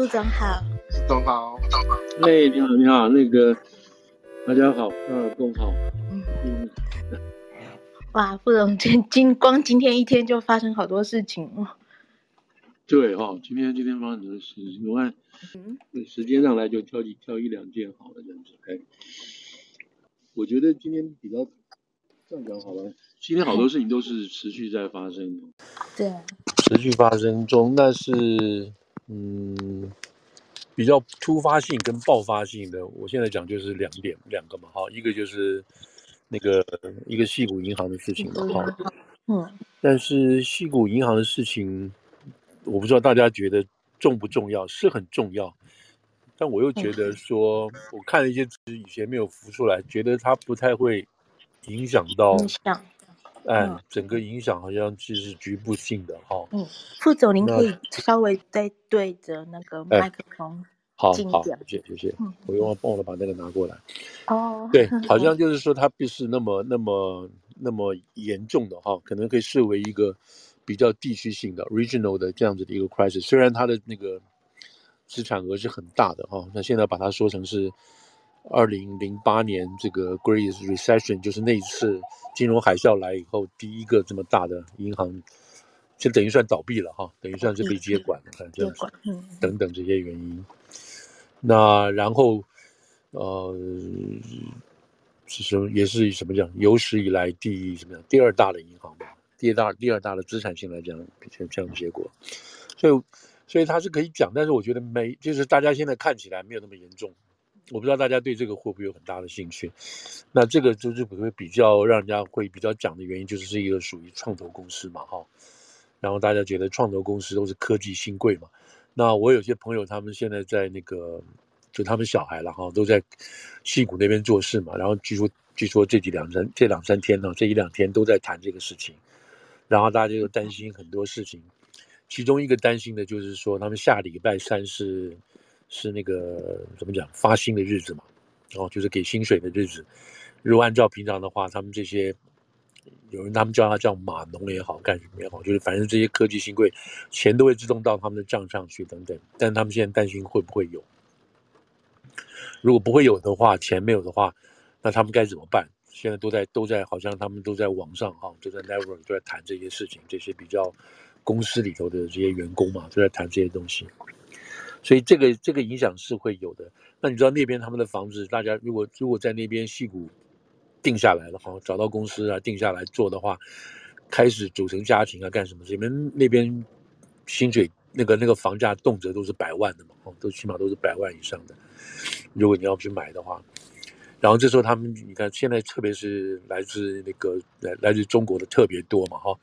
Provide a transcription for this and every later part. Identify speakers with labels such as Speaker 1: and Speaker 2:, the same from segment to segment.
Speaker 1: 副总好，
Speaker 2: 副总好，副总好。
Speaker 3: 哎，你好，你好，那个大家好，二公好。嗯嗯。
Speaker 1: 哇，副总今今光今天一天就发生好多事情哦。
Speaker 3: 对哈、哦，今天今天发生的事情，我看，嗯，时间上来就挑几挑一两件好了这样子。哎，我觉得今天比较这样讲好了，今天好多事情都是持续在发生。
Speaker 1: 对。
Speaker 3: 持续发生中，但是。嗯，比较突发性跟爆发性的，我现在讲就是两点，两个嘛，哈，一个就是那个一个戏谷银行的事情嘛，哈，嗯，但是戏谷银行的事情，我不知道大家觉得重不重要，是很重要，但我又觉得说，我看了一些词以前没有浮出来，觉得它不太会影响到。哎，整个影响好像其实是局部性的哈。
Speaker 1: 嗯，副总，您可以稍微再对着那个麦克风
Speaker 3: 好，好，谢谢，谢谢。嗯，我用忘了把那个拿过来。哦，对，好像就是说它不是那么、那么、那么严重的哈，可能可以视为一个比较地区性的 regional 的这样子的一个 crisis。虽然它的那个资产额是很大的哈，那现在把它说成是。二零零八年这个 Great Recession 就是那一次金融海啸来以后第一个这么大的银行，就等于算倒闭了哈，等于算是被接管了，看这样子，等等这些原因。那然后呃，是什么也是什么讲，有史以来第什么样第二大的银行吧，第二大第二大的资产性来讲，像这样的结果，所以所以它是可以讲，但是我觉得没，就是大家现在看起来没有那么严重。我不知道大家对这个会不会有很大的兴趣，那这个就是会比较让人家会比较讲的原因，就是是一个属于创投公司嘛，哈，然后大家觉得创投公司都是科技新贵嘛，那我有些朋友他们现在在那个，就他们小孩了哈，都在矽谷那边做事嘛，然后据说据说这几两三这两三天呢，这一两天都在谈这个事情，然后大家就担心很多事情，其中一个担心的就是说他们下礼拜三是。是那个怎么讲发薪的日子嘛，哦，就是给薪水的日子。如果按照平常的话，他们这些有人他们叫他叫码农也好，干什么也好，就是反正这些科技新贵钱都会自动到他们的账上去等等。但他们现在担心会不会有？如果不会有的话，钱没有的话，那他们该怎么办？现在都在都在好像他们都在网上哈，都在 network 都在谈这些事情，这些比较公司里头的这些员工嘛，都在谈这些东西。所以这个这个影响是会有的。那你知道那边他们的房子，大家如果如果在那边矽谷定下来了哈，找到公司啊定下来做的话，开始组成家庭啊干什么？你们那边薪水那个那个房价动辄都是百万的嘛，哦，都起码都是百万以上的。如果你要去买的话，然后这时候他们你看现在特别是来自那个来来自中国的特别多嘛哈，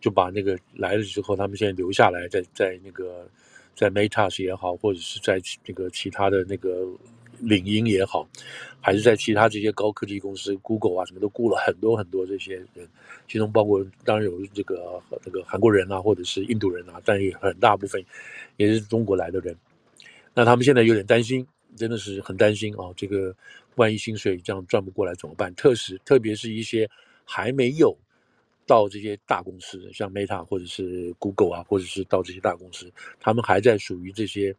Speaker 3: 就把那个来了之后，他们现在留下来在在那个。在 Meta 也好，或者是在那个其他的那个领英也好，还是在其他这些高科技公司，Google 啊什么都雇了很多很多这些人，其中包括当然有这个这个韩国人啊，或者是印度人啊，但也很大部分也是中国来的人。那他们现在有点担心，真的是很担心啊！这个万一薪水这样赚不过来怎么办？特使特别是一些还没有。到这些大公司，像 Meta 或者是 Google 啊，或者是到这些大公司，他们还在属于这些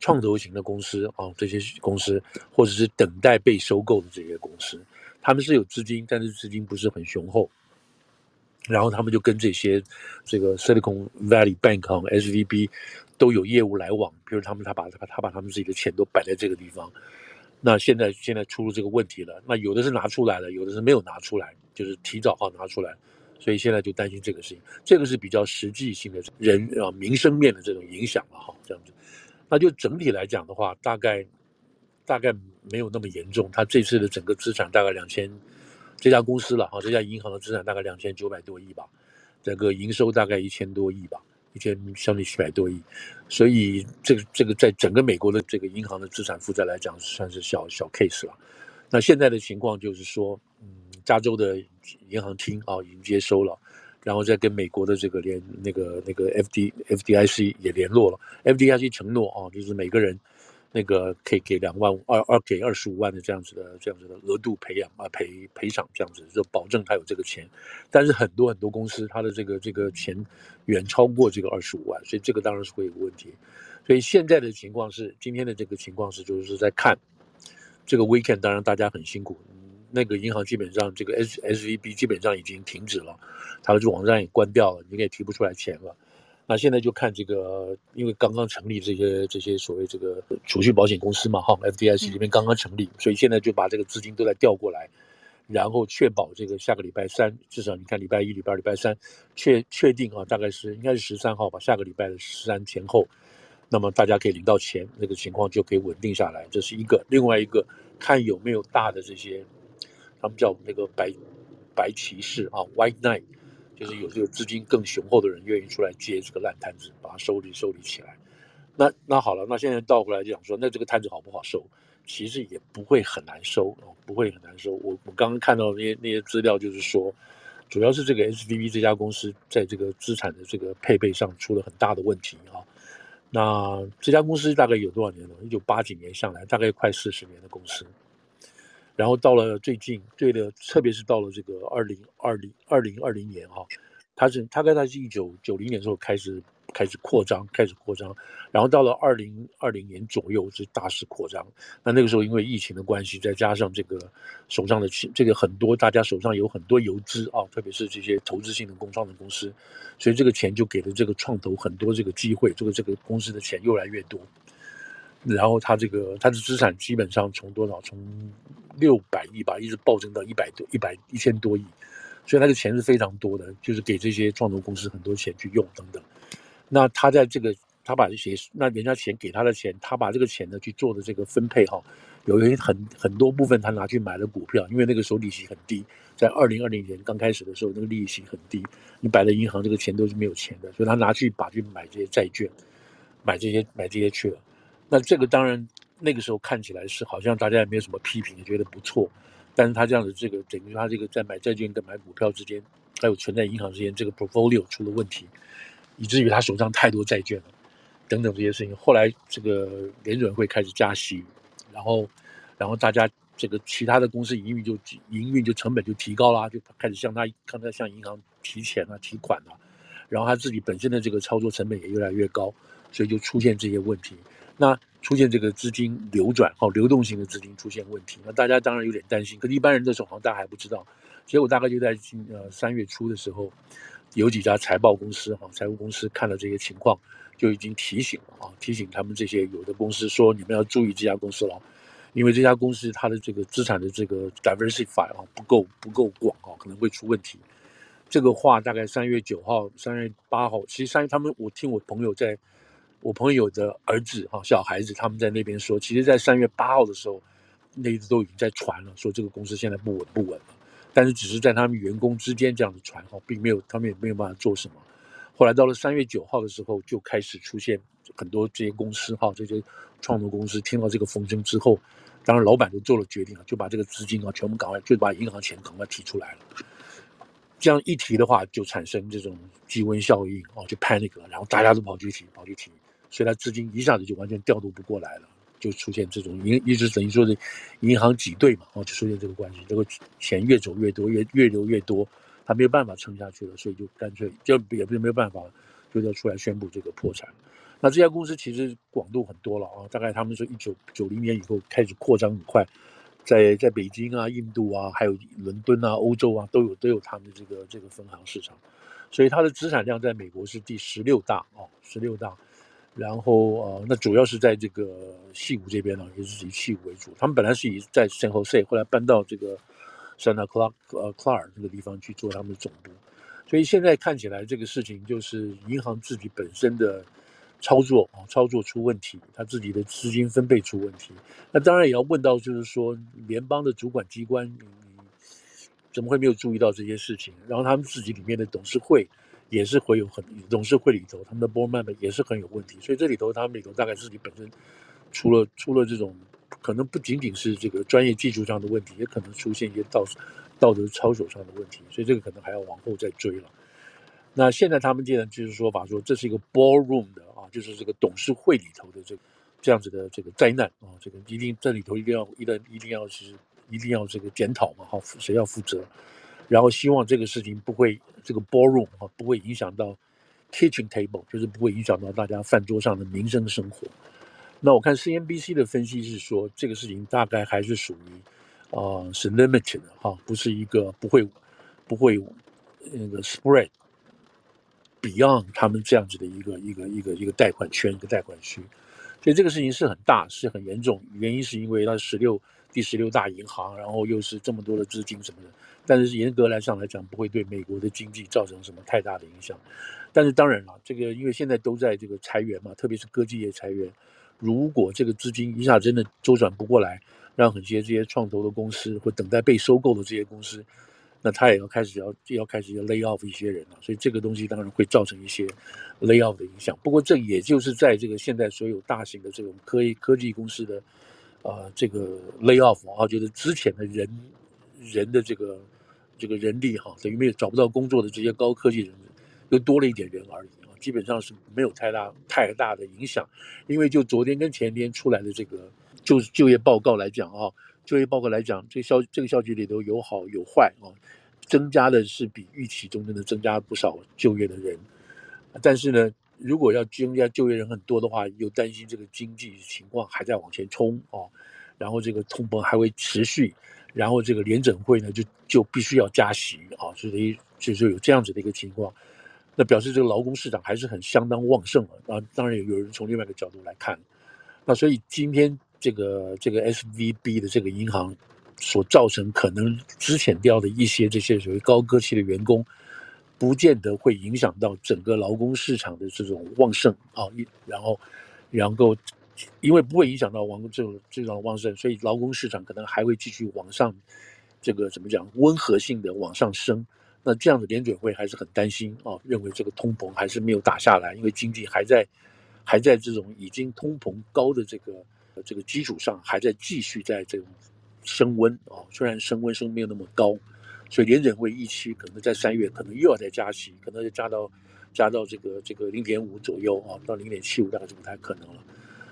Speaker 3: 创投型的公司啊，这些公司或者是等待被收购的这些公司，他们是有资金，但是资金不是很雄厚。然后他们就跟这些这个 Silicon Valley Bank 啊、SVB 都有业务来往，比如他们他把他他把他们自己的钱都摆在这个地方。那现在现在出了这个问题了，那有的是拿出来了，有的是没有拿出来，就是提早好拿出来。所以现在就担心这个事情，这个是比较实际性的人啊民生面的这种影响了哈，这样子，那就整体来讲的话，大概大概没有那么严重。他这次的整个资产大概两千，这家公司了哈，这家银行的资产大概两千九百多亿吧，整个营收大概一千多亿吧，一千将近七百多亿，所以这个这个在整个美国的这个银行的资产负债来讲，算是小小 case 了。那现在的情况就是说，嗯。加州的银行厅啊，已经接收了，然后再跟美国的这个联那个那个 F D F D I C 也联络了，F D I C 承诺啊，就是每个人那个可以给两万五二二给二十五万的这样子的这样子的额度培养啊赔赔偿这样子，就保证他有这个钱。但是很多很多公司他的这个这个钱远超过这个二十五万，所以这个当然是会有问题。所以现在的情况是，今天的这个情况是，就是在看这个 weekend，当然大家很辛苦。那个银行基本上这个 S S V B 基本上已经停止了，它的这网站也关掉了，你也提不出来钱了。那现在就看这个，因为刚刚成立这些这些所谓这个储蓄保险公司嘛，哈，F D I C 这边刚刚成立，所以现在就把这个资金都在调过来，然后确保这个下个礼拜三，至少你看礼拜一、礼拜二、礼拜三确确定啊，大概是应该是十三号吧，下个礼拜的十三前后，那么大家可以领到钱，那个情况就可以稳定下来，这是一个。另外一个，看有没有大的这些，他们叫那个白白骑士啊，White Knight。就是有这个资金更雄厚的人愿意出来接这个烂摊子，把它收理收理起来。那那好了，那现在倒过来就讲说，那这个摊子好不好收？其实也不会很难收哦，不会很难收。我我刚刚看到那些那些资料，就是说，主要是这个 SVB 这家公司在这个资产的这个配备上出了很大的问题啊。那这家公司大概有多少年了？一九八几年上来，大概快四十年的公司。然后到了最近，对的，特别是到了这个二零二零二零二零年哈，它是大概它是一九九零年的时候开始开始扩张，开始扩张，然后到了二零二零年左右是大肆扩张。那那个时候因为疫情的关系，再加上这个手上的钱，这个很多大家手上有很多游资啊，特别是这些投资性的工创的公司，所以这个钱就给了这个创投很多这个机会，这个这个公司的钱越来越多。然后他这个他的资产基本上从多少从六百亿吧，一直暴增到一百多一百一千多亿，所以他的钱是非常多的，就是给这些创投公司很多钱去用等等。那他在这个他把这些那人家钱给他的钱，他把这个钱呢去做的这个分配哈，有一些很很多部分他拿去买了股票，因为那个时候利息很低，在二零二零年刚开始的时候那个利息很低，你摆在银行这个钱都是没有钱的，所以他拿去把去买这些债券，买这些买这些去了。那这个当然，那个时候看起来是好像大家也没有什么批评，也觉得不错。但是他这样子，这个等于他这个在买债券跟买股票之间，还有存在银行之间，这个 portfolio 出了问题，以至于他手上太多债券了，等等这些事情。后来这个联准会开始加息，然后，然后大家这个其他的公司营运就营运就成本就提高啦，就开始向他刚才向银行提钱啊、提款啊，然后他自己本身的这个操作成本也越来越高，所以就出现这些问题。那出现这个资金流转，好，流动性的资金出现问题，那大家当然有点担心。可是一般人的时候好像大家还不知道。结果大概就在今呃三月初的时候，有几家财报公司哈，财务公司看了这些情况，就已经提醒了啊，提醒他们这些有的公司说，你们要注意这家公司了，因为这家公司它的这个资产的这个 diversify 啊不够不够广啊，可能会出问题。这个话大概三月九号、三月八号，其实三月他们我听我朋友在。我朋友的儿子哈，小孩子他们在那边说，其实，在三月八号的时候，那一直都已经在传了，说这个公司现在不稳不稳了。但是只是在他们员工之间这样子传哈，并没有他们也没有办法做什么。后来到了三月九号的时候，就开始出现很多这些公司哈，这些创投公司听到这个风声之后，当然老板就做了决定了，就把这个资金啊全部赶快就把银行钱赶快提出来了。这样一提的话，就产生这种积温效应啊，就 panic 了，然后大家都跑去提，跑去提。所以，他资金一下子就完全调度不过来了，就出现这种银，一直等于说是银行挤兑嘛，哦，就出现这个关系，这个钱越走越多，越越流越多，他没有办法撑下去了，所以就干脆就也不是没有办法，就要出来宣布这个破产。那这家公司其实广度很多了啊，大概他们说一九九零年以后开始扩张很快，在在北京啊、印度啊、还有伦敦啊、欧洲啊都有都有他们的这个这个分行市场，所以它的资产量在美国是第十六大哦，十六大。然后呃，那主要是在这个矽谷这边呢，也是以矽谷为主。他们本来是以在 San Jose，后来搬到这个 Santa Clara 呃 clar 这个地方去做他们的总部。所以现在看起来，这个事情就是银行自己本身的操作啊，操作出问题，他自己的资金分配出问题。那当然也要问到，就是说联邦的主管机关，你怎么会没有注意到这些事情？然后他们自己里面的董事会。也是会有很董事会里头，他们的 board member 也是很有问题，所以这里头他们里头大概自己本身出了出了这种可能不仅仅是这个专业技术上的问题，也可能出现一些道道德操守上的问题，所以这个可能还要往后再追了。那现在他们既然就是说法说这是一个 board room 的啊，就是这个董事会里头的这个这样子的这个灾难啊，这个一定这里头一定要一定一定要是一定要这个检讨嘛，哈，谁要负责？然后希望这个事情不会这个 ballroom 啊不会影响到 kitchen table，就是不会影响到大家饭桌上的民生生活。那我看 CNBC 的分析是说，这个事情大概还是属于啊、是 limited 的哈，不是一个不会不会那个 spread beyond 他们这样子的一个一个一个一个贷款圈一个贷款区。所以这个事情是很大，是很严重。原因是因为它十六第十六大银行，然后又是这么多的资金什么的。但是严格来上来讲，不会对美国的经济造成什么太大的影响。但是当然了，这个因为现在都在这个裁员嘛，特别是科技业裁员。如果这个资金一下真的周转不过来，让很些这些创投的公司或等待被收购的这些公司。那他也要开始要要开始要 lay off 一些人了，所以这个东西当然会造成一些 lay off 的影响。不过这也就是在这个现在所有大型的这种科科技公司的，呃，这个 lay off 啊，就是之前的人人的这个这个人力哈，等于没有找不到工作的这些高科技人，又多了一点人而已啊，基本上是没有太大太大的影响。因为就昨天跟前天出来的这个就就业报告来讲啊。就业报告来讲，这个消这个消息里头有好有坏啊，增加的是比预期中真的增加不少就业的人，但是呢，如果要增加就业人很多的话，又担心这个经济情况还在往前冲啊，然后这个通膨还会持续，然后这个联准会呢就就必须要加息啊，所以就是有这样子的一个情况，那表示这个劳工市场还是很相当旺盛啊，当然有有人从另外一个角度来看，那所以今天。这个这个 SVB 的这个银行所造成可能资遣掉的一些这些所谓高科技的员工，不见得会影响到整个劳工市场的这种旺盛啊，然后然后因为不会影响到劳工这种这种旺盛，所以劳工市场可能还会继续往上，这个怎么讲温和性的往上升。那这样的联准会还是很担心啊，认为这个通膨还是没有打下来，因为经济还在还在这种已经通膨高的这个。这个基础上还在继续在这种升温啊，虽然升温升没有那么高，所以联准会预期可能在三月可能又要再加息，可能就加到加到这个这个零点五左右啊，到零点七五大概就不太可能了。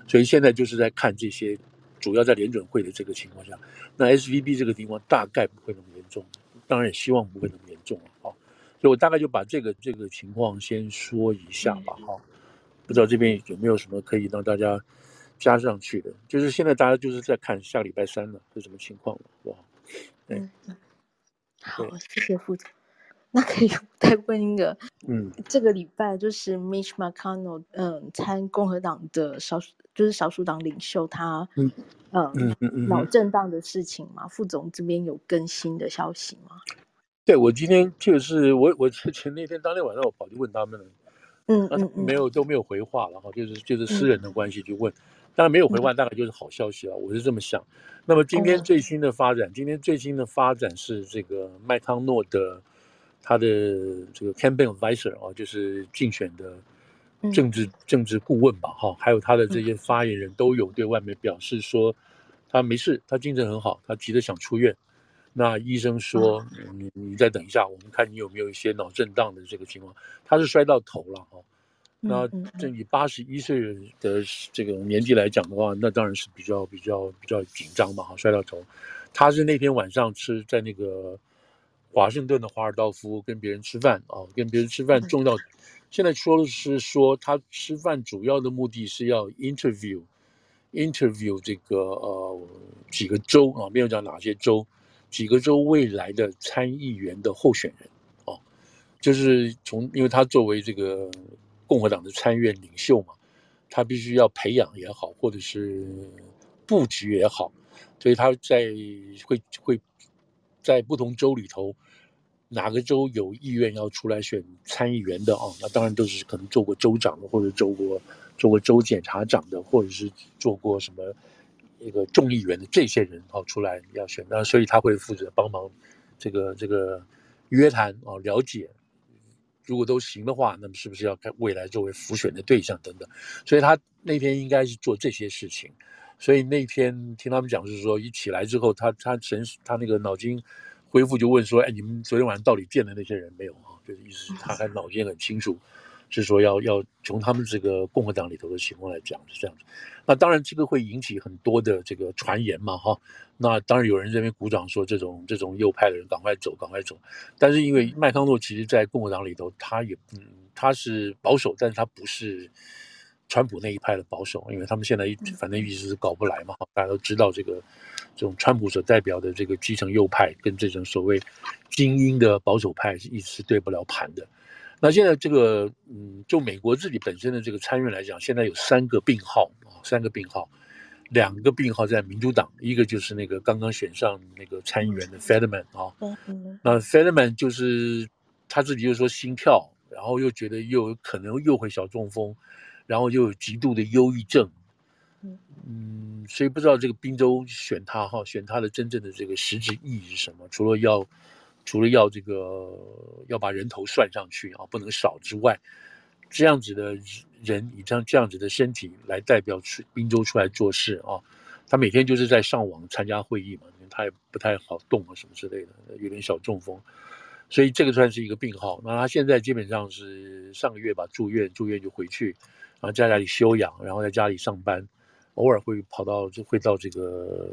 Speaker 3: 所以现在就是在看这些，主要在联准会的这个情况下，那 SVB 这个地方大概不会那么严重，当然也希望不会那么严重了啊。所以我大概就把这个这个情况先说一下吧哈，不知道这边有没有什么可以让大家。加上去的，就是现在大家就是在看下礼拜三了是什么情况了，是吧？
Speaker 1: 嗯，好，谢谢副总。那可以再问一个，嗯，这个礼拜就是 Mitch McConnell，嗯，参共和党的少数，就是少数党领袖他，嗯嗯嗯嗯，脑震荡的事情嘛，副总这边有更新的消息吗？
Speaker 3: 对，我今天就是我我前那天当天晚上我跑去问他们了，
Speaker 1: 嗯嗯嗯，
Speaker 3: 没有都没有回话了哈，就是就是私人的关系就问。嗯当然没有回话，大概就是好消息了。我是这么想。那么今天最新的发展，今天最新的发展是这个麦康诺的他的这个 campaign advisor 啊，就是竞选的政治政治顾问吧，哈，还有他的这些发言人都有对外面表示说他没事，他精神很好，他急着想出院。那医生说你你再等一下，我们看你有没有一些脑震荡的这个情况。他是摔到头了哈。那这以八十一岁的这个年纪来讲的话，那当然是比较比较比较紧张嘛，哈，摔到头。他是那天晚上吃在那个华盛顿的华尔道夫跟别人吃饭啊，跟别人吃饭重要。现在说的是说他吃饭主要的目的是要 interview interview 这个呃几个州啊，没有讲哪些州，几个州未来的参议员的候选人啊，就是从因为他作为这个。共和党的参院领袖嘛，他必须要培养也好，或者是布局也好，所以他在会会在不同州里头，哪个州有意愿要出来选参议员的啊？那当然都是可能做过州长的，或者做过做过州检察长的，或者是做过什么一个众议员的这些人啊出来要选，那所以他会负责帮忙这个这个约谈啊，了解。如果都行的话，那么是不是要看未来作为浮选的对象等等？所以他那天应该是做这些事情。所以那天听他们讲是说，一起来之后，他他神他那个脑筋恢复，就问说：“哎，你们昨天晚上到底见了那些人没有啊？”就是意思是他还脑筋很清楚，是说要要从他们这个共和党里头的情况来讲是这样子。那当然这个会引起很多的这个传言嘛，哈。那当然有人这边鼓掌说这种这种右派的人赶快走，赶快走。但是因为麦康诺其实在共和党里头，他也嗯他是保守，但是他不是川普那一派的保守，因为他们现在反正一直是搞不来嘛，大家都知道这个。这种川普所代表的这个基层右派，跟这种所谓精英的保守派是一直是对不了盘的。那现在这个，嗯，就美国自己本身的这个参院来讲，现在有三个病号啊，三个病号，两个病号在民主党，一个就是那个刚刚选上那个参议员的 Fetterman 啊，那 Fetterman 就是他自己又说心跳，然后又觉得又有可能又会小中风，然后又有极度的忧郁症。嗯，所以不知道这个宾州选他哈，选他的真正的这个实质意义是什么？除了要，除了要这个要把人头算上去啊，不能少之外，这样子的人以这样这样子的身体来代表出滨州出来做事啊，他每天就是在上网参加会议嘛，他也不太好动啊什么之类的，有点小中风，所以这个算是一个病号。那他现在基本上是上个月吧住院，住院就回去，然后在家里休养，然后在家里上班。偶尔会跑到就会到这个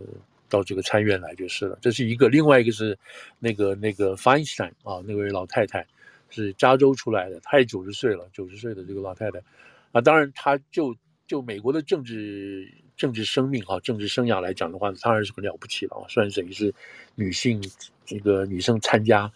Speaker 3: 到这个参院来就是了，这是一个。另外一个是那个那个 Feinstein 啊，那位老太太是加州出来的，她也九十岁了，九十岁的这个老太太啊，当然她就就美国的政治政治生命啊，政治生涯来讲的话，当然是很了不起了啊，算是等于是女性这个女生参加。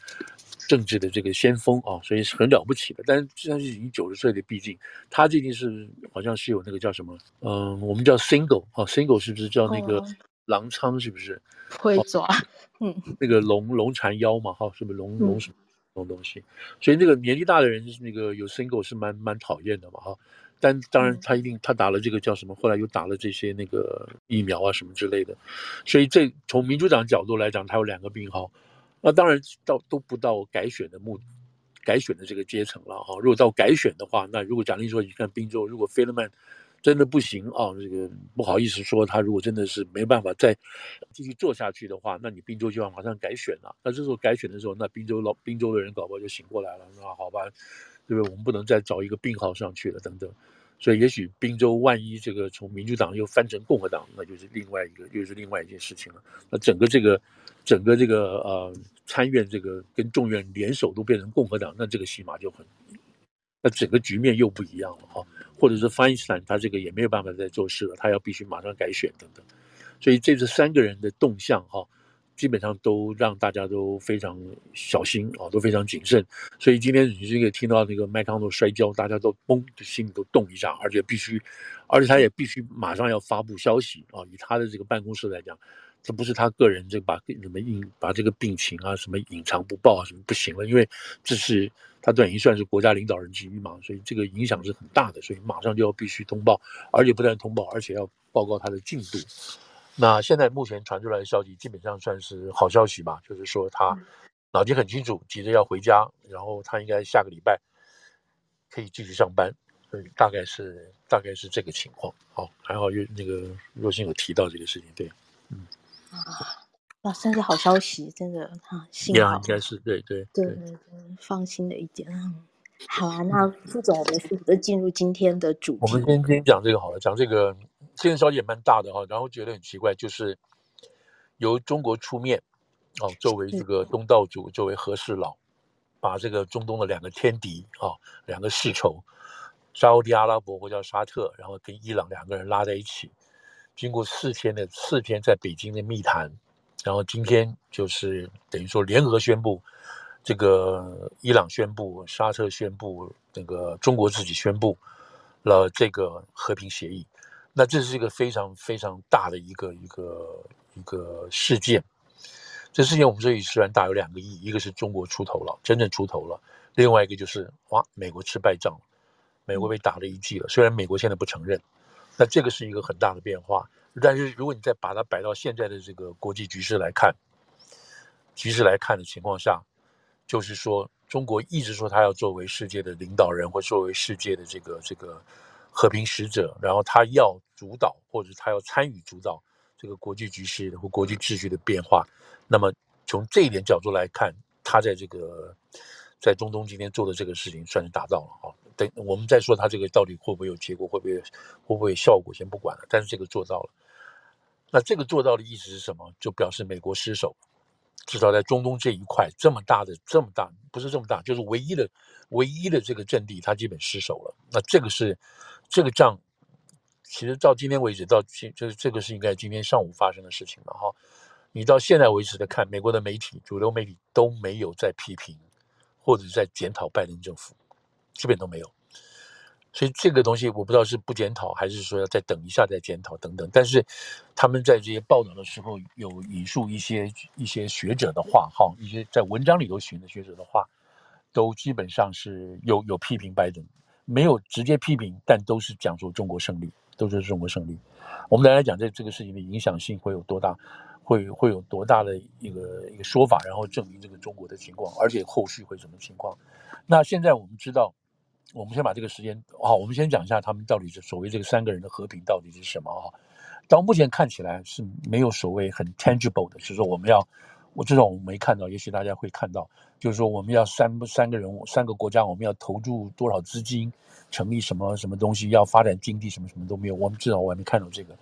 Speaker 3: 政治的这个先锋啊，所以是很了不起的。但是实际上是已经九十岁的，毕竟他最近是好像是有那个叫什么，嗯，我们叫 single 啊，single 是不是叫那个狼疮？是不是
Speaker 1: 会抓？嗯，
Speaker 3: 那个龙龙缠腰嘛，哈，是不是龙龙什么东西？所以那个年纪大的人，那个有 single 是蛮蛮讨厌的嘛，哈。但当然他一定他打了这个叫什么，后来又打了这些那个疫苗啊什么之类的。所以这从民主党角度来讲，他有两个病号。那当然到都不到改选的目，改选的这个阶层了哈。如果到改选的话，那如果假定说你看宾州，如果费勒曼真的不行啊，这个不好意思说，他如果真的是没办法再继续做下去的话，那你宾州就要马上改选了。那这时候改选的时候，那宾州老宾州的人搞不好就醒过来了，那好吧，对不对？我们不能再找一个病号上去了，等等。所以也许宾州万一这个从民主党又翻成共和党，那就是另外一个，又是另外一件事情了。那整个这个，整个这个呃。参院这个跟众院联手都变成共和党，那这个戏码就很，那整个局面又不一样了哈。或者是费因斯坦他这个也没有办法再做事了，他要必须马上改选等等。所以这是三个人的动向哈，基本上都让大家都非常小心啊，都非常谨慎。所以今天你这个听到那个麦康诺摔跤，大家都嘣，心里都动一下，而且必须，而且他也必须马上要发布消息啊，以他的这个办公室来讲。这不是他个人这个把什么隐把这个病情啊什么隐藏不报啊什么不行了，因为这是他等于算是国家领导人之一嘛，所以这个影响是很大的，所以马上就要必须通报，而且不但通报，而且要报告他的进度。那现在目前传出来的消息基本上算是好消息吧，就是说他脑筋很清楚，急着要回家，然后他应该下个礼拜可以继续上班，所以大概是大概是这个情况。好，还好有那个若星有提到这个事情，对，嗯。
Speaker 1: 啊，哇，算是好消息，真的哈，幸好
Speaker 3: 应该是
Speaker 1: 对对对放心了一点。好啊，那副总，我们是不是进入今天的主题？
Speaker 3: 我们今天讲这个好了，讲这个，这个消息也蛮大的哈，然后觉得很奇怪，就是由中国出面，哦，作为这个东道主，作为和事佬，把这个中东的两个天敌啊，两个世仇，沙乌地阿拉伯或叫沙特，然后跟伊朗两个人拉在一起。经过四天的四天在北京的密谈，然后今天就是等于说联合宣布，这个伊朗宣布，沙特宣布，那个中国自己宣布了这个和平协议。那这是一个非常非常大的一个一个一个事件。这事件我们这里虽然大有两个意义，一个是中国出头了，真正出头了；另外一个就是哇，美国吃败仗，美国被打了一记了。虽然美国现在不承认。那这个是一个很大的变化，但是如果你再把它摆到现在的这个国际局势来看，局势来看的情况下，就是说中国一直说他要作为世界的领导人或作为世界的这个这个和平使者，然后他要主导或者他要参与主导这个国际局势或国际秩序的变化。那么从这一点角度来看，他在这个在中东今天做的这个事情算是达到了啊，等我们再说他这个到底会不会有结果，会不会会不会效果，先不管了。但是这个做到了，那这个做到的意思是什么？就表示美国失守，至少在中东这一块这么大的这么大，不是这么大，就是唯一的唯一的这个阵地，它基本失守了。那这个是这个仗，其实到今天为止，到今就是这个是应该今天上午发生的事情了哈。你到现在为止的看，美国的媒体主流媒体都没有在批评或者在检讨拜登政府。基本都没有，所以这个东西我不知道是不检讨，还是说要再等一下再检讨等等。但是他们在这些报道的时候有引述一些一些学者的话，哈，一些在文章里头选的学者的话，都基本上是有有批评拜登，没有直接批评，但都是讲说中国胜利，都是中国胜利。我们来来讲这这个事情的影响性会有多大，会会有多大的一个一个说法，然后证明这个中国的情况，而且后续会什么情况？那现在我们知道。我们先把这个时间好，我们先讲一下他们到底是所谓这个三个人的和平到底是什么啊？到目前看起来是没有所谓很 tangible 的，就是说我们要，我至少我们没看到，也许大家会看到，就是说我们要三三个人三个国家，我们要投注多少资金，成立什么什么东西，要发展经济什么什么都没有，我们至少我还没看到这个。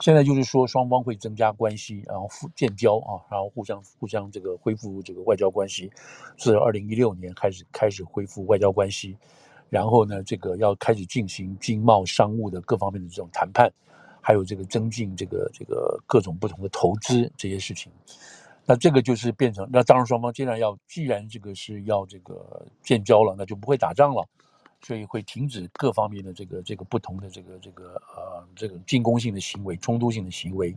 Speaker 3: 现在就是说双方会增加关系，然后复建交啊，然后互相互相这个恢复这个外交关系，自二零一六年开始开始恢复外交关系。然后呢，这个要开始进行经贸、商务的各方面的这种谈判，还有这个增进这个这个各种不同的投资这些事情。那这个就是变成，那当然双方既然要，既然这个是要这个建交了，那就不会打仗了，所以会停止各方面的这个这个不同的这个这个呃这个进攻性的行为、冲突性的行为。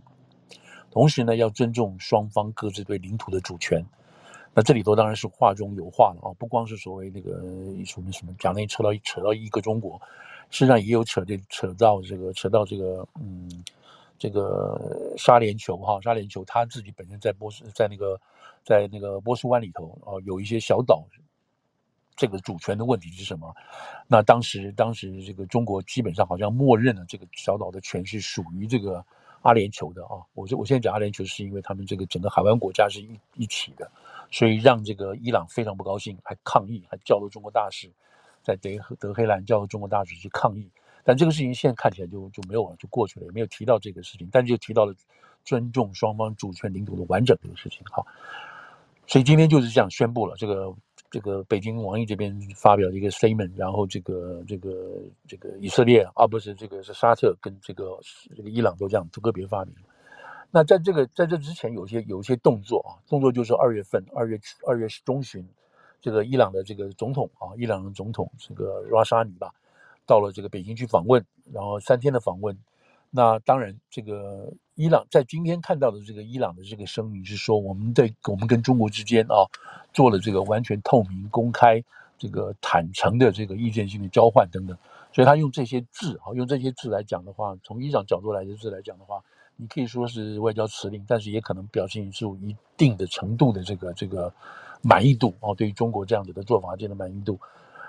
Speaker 3: 同时呢，要尊重双方各自对领土的主权。那这里头当然是话中有话了啊，不光是所谓那个什么什么讲那扯到扯到一个中国，实际上也有扯这扯到这个扯到这个嗯这个沙连酋哈沙连酋他自己本身在波斯在那个在那个波斯湾里头啊有一些小岛，这个主权的问题是什么？那当时当时这个中国基本上好像默认了这个小岛的权是属于这个阿联酋的啊。我我现在讲阿联酋是因为他们这个整个海湾国家是一一起的。所以让这个伊朗非常不高兴，还抗议，还叫了中国大使，在德德黑兰叫了中国大使去抗议。但这个事情现在看起来就就没有了，就过去了，也没有提到这个事情。但就提到了尊重双方主权领土的完整这个事情。好，所以今天就是这样宣布了。这个这个北京王毅这边发表了一个 statement，然后这个这个这个以色列啊，不是这个是沙特跟这个这个伊朗都这样都个别发明。那在这个在这之前，有些有一些动作啊，动作就是二月份，二月二月中旬，这个伊朗的这个总统啊，伊朗的总统这个拉沙尼吧，到了这个北京去访问，然后三天的访问。那当然，这个伊朗在今天看到的这个伊朗的这个声明是说，我们对我们跟中国之间啊，做了这个完全透明、公开、这个坦诚的这个意见性的交换等等。所以他用这些字啊，用这些字来讲的话，从伊朗角度来的字来讲的话。你可以说是外交辞令，但是也可能表现出一定的程度的这个这个满意度哦，对于中国这样子的做法，这样的满意度。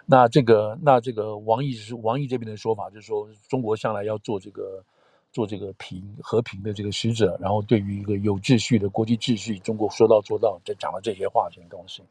Speaker 3: 那这个那这个王毅是王毅这边的说法，就是说中国向来要做这个做这个平和平的这个使者，然后对于一个有秩序的国际秩序，中国说到做到，就讲了这些话这些东西。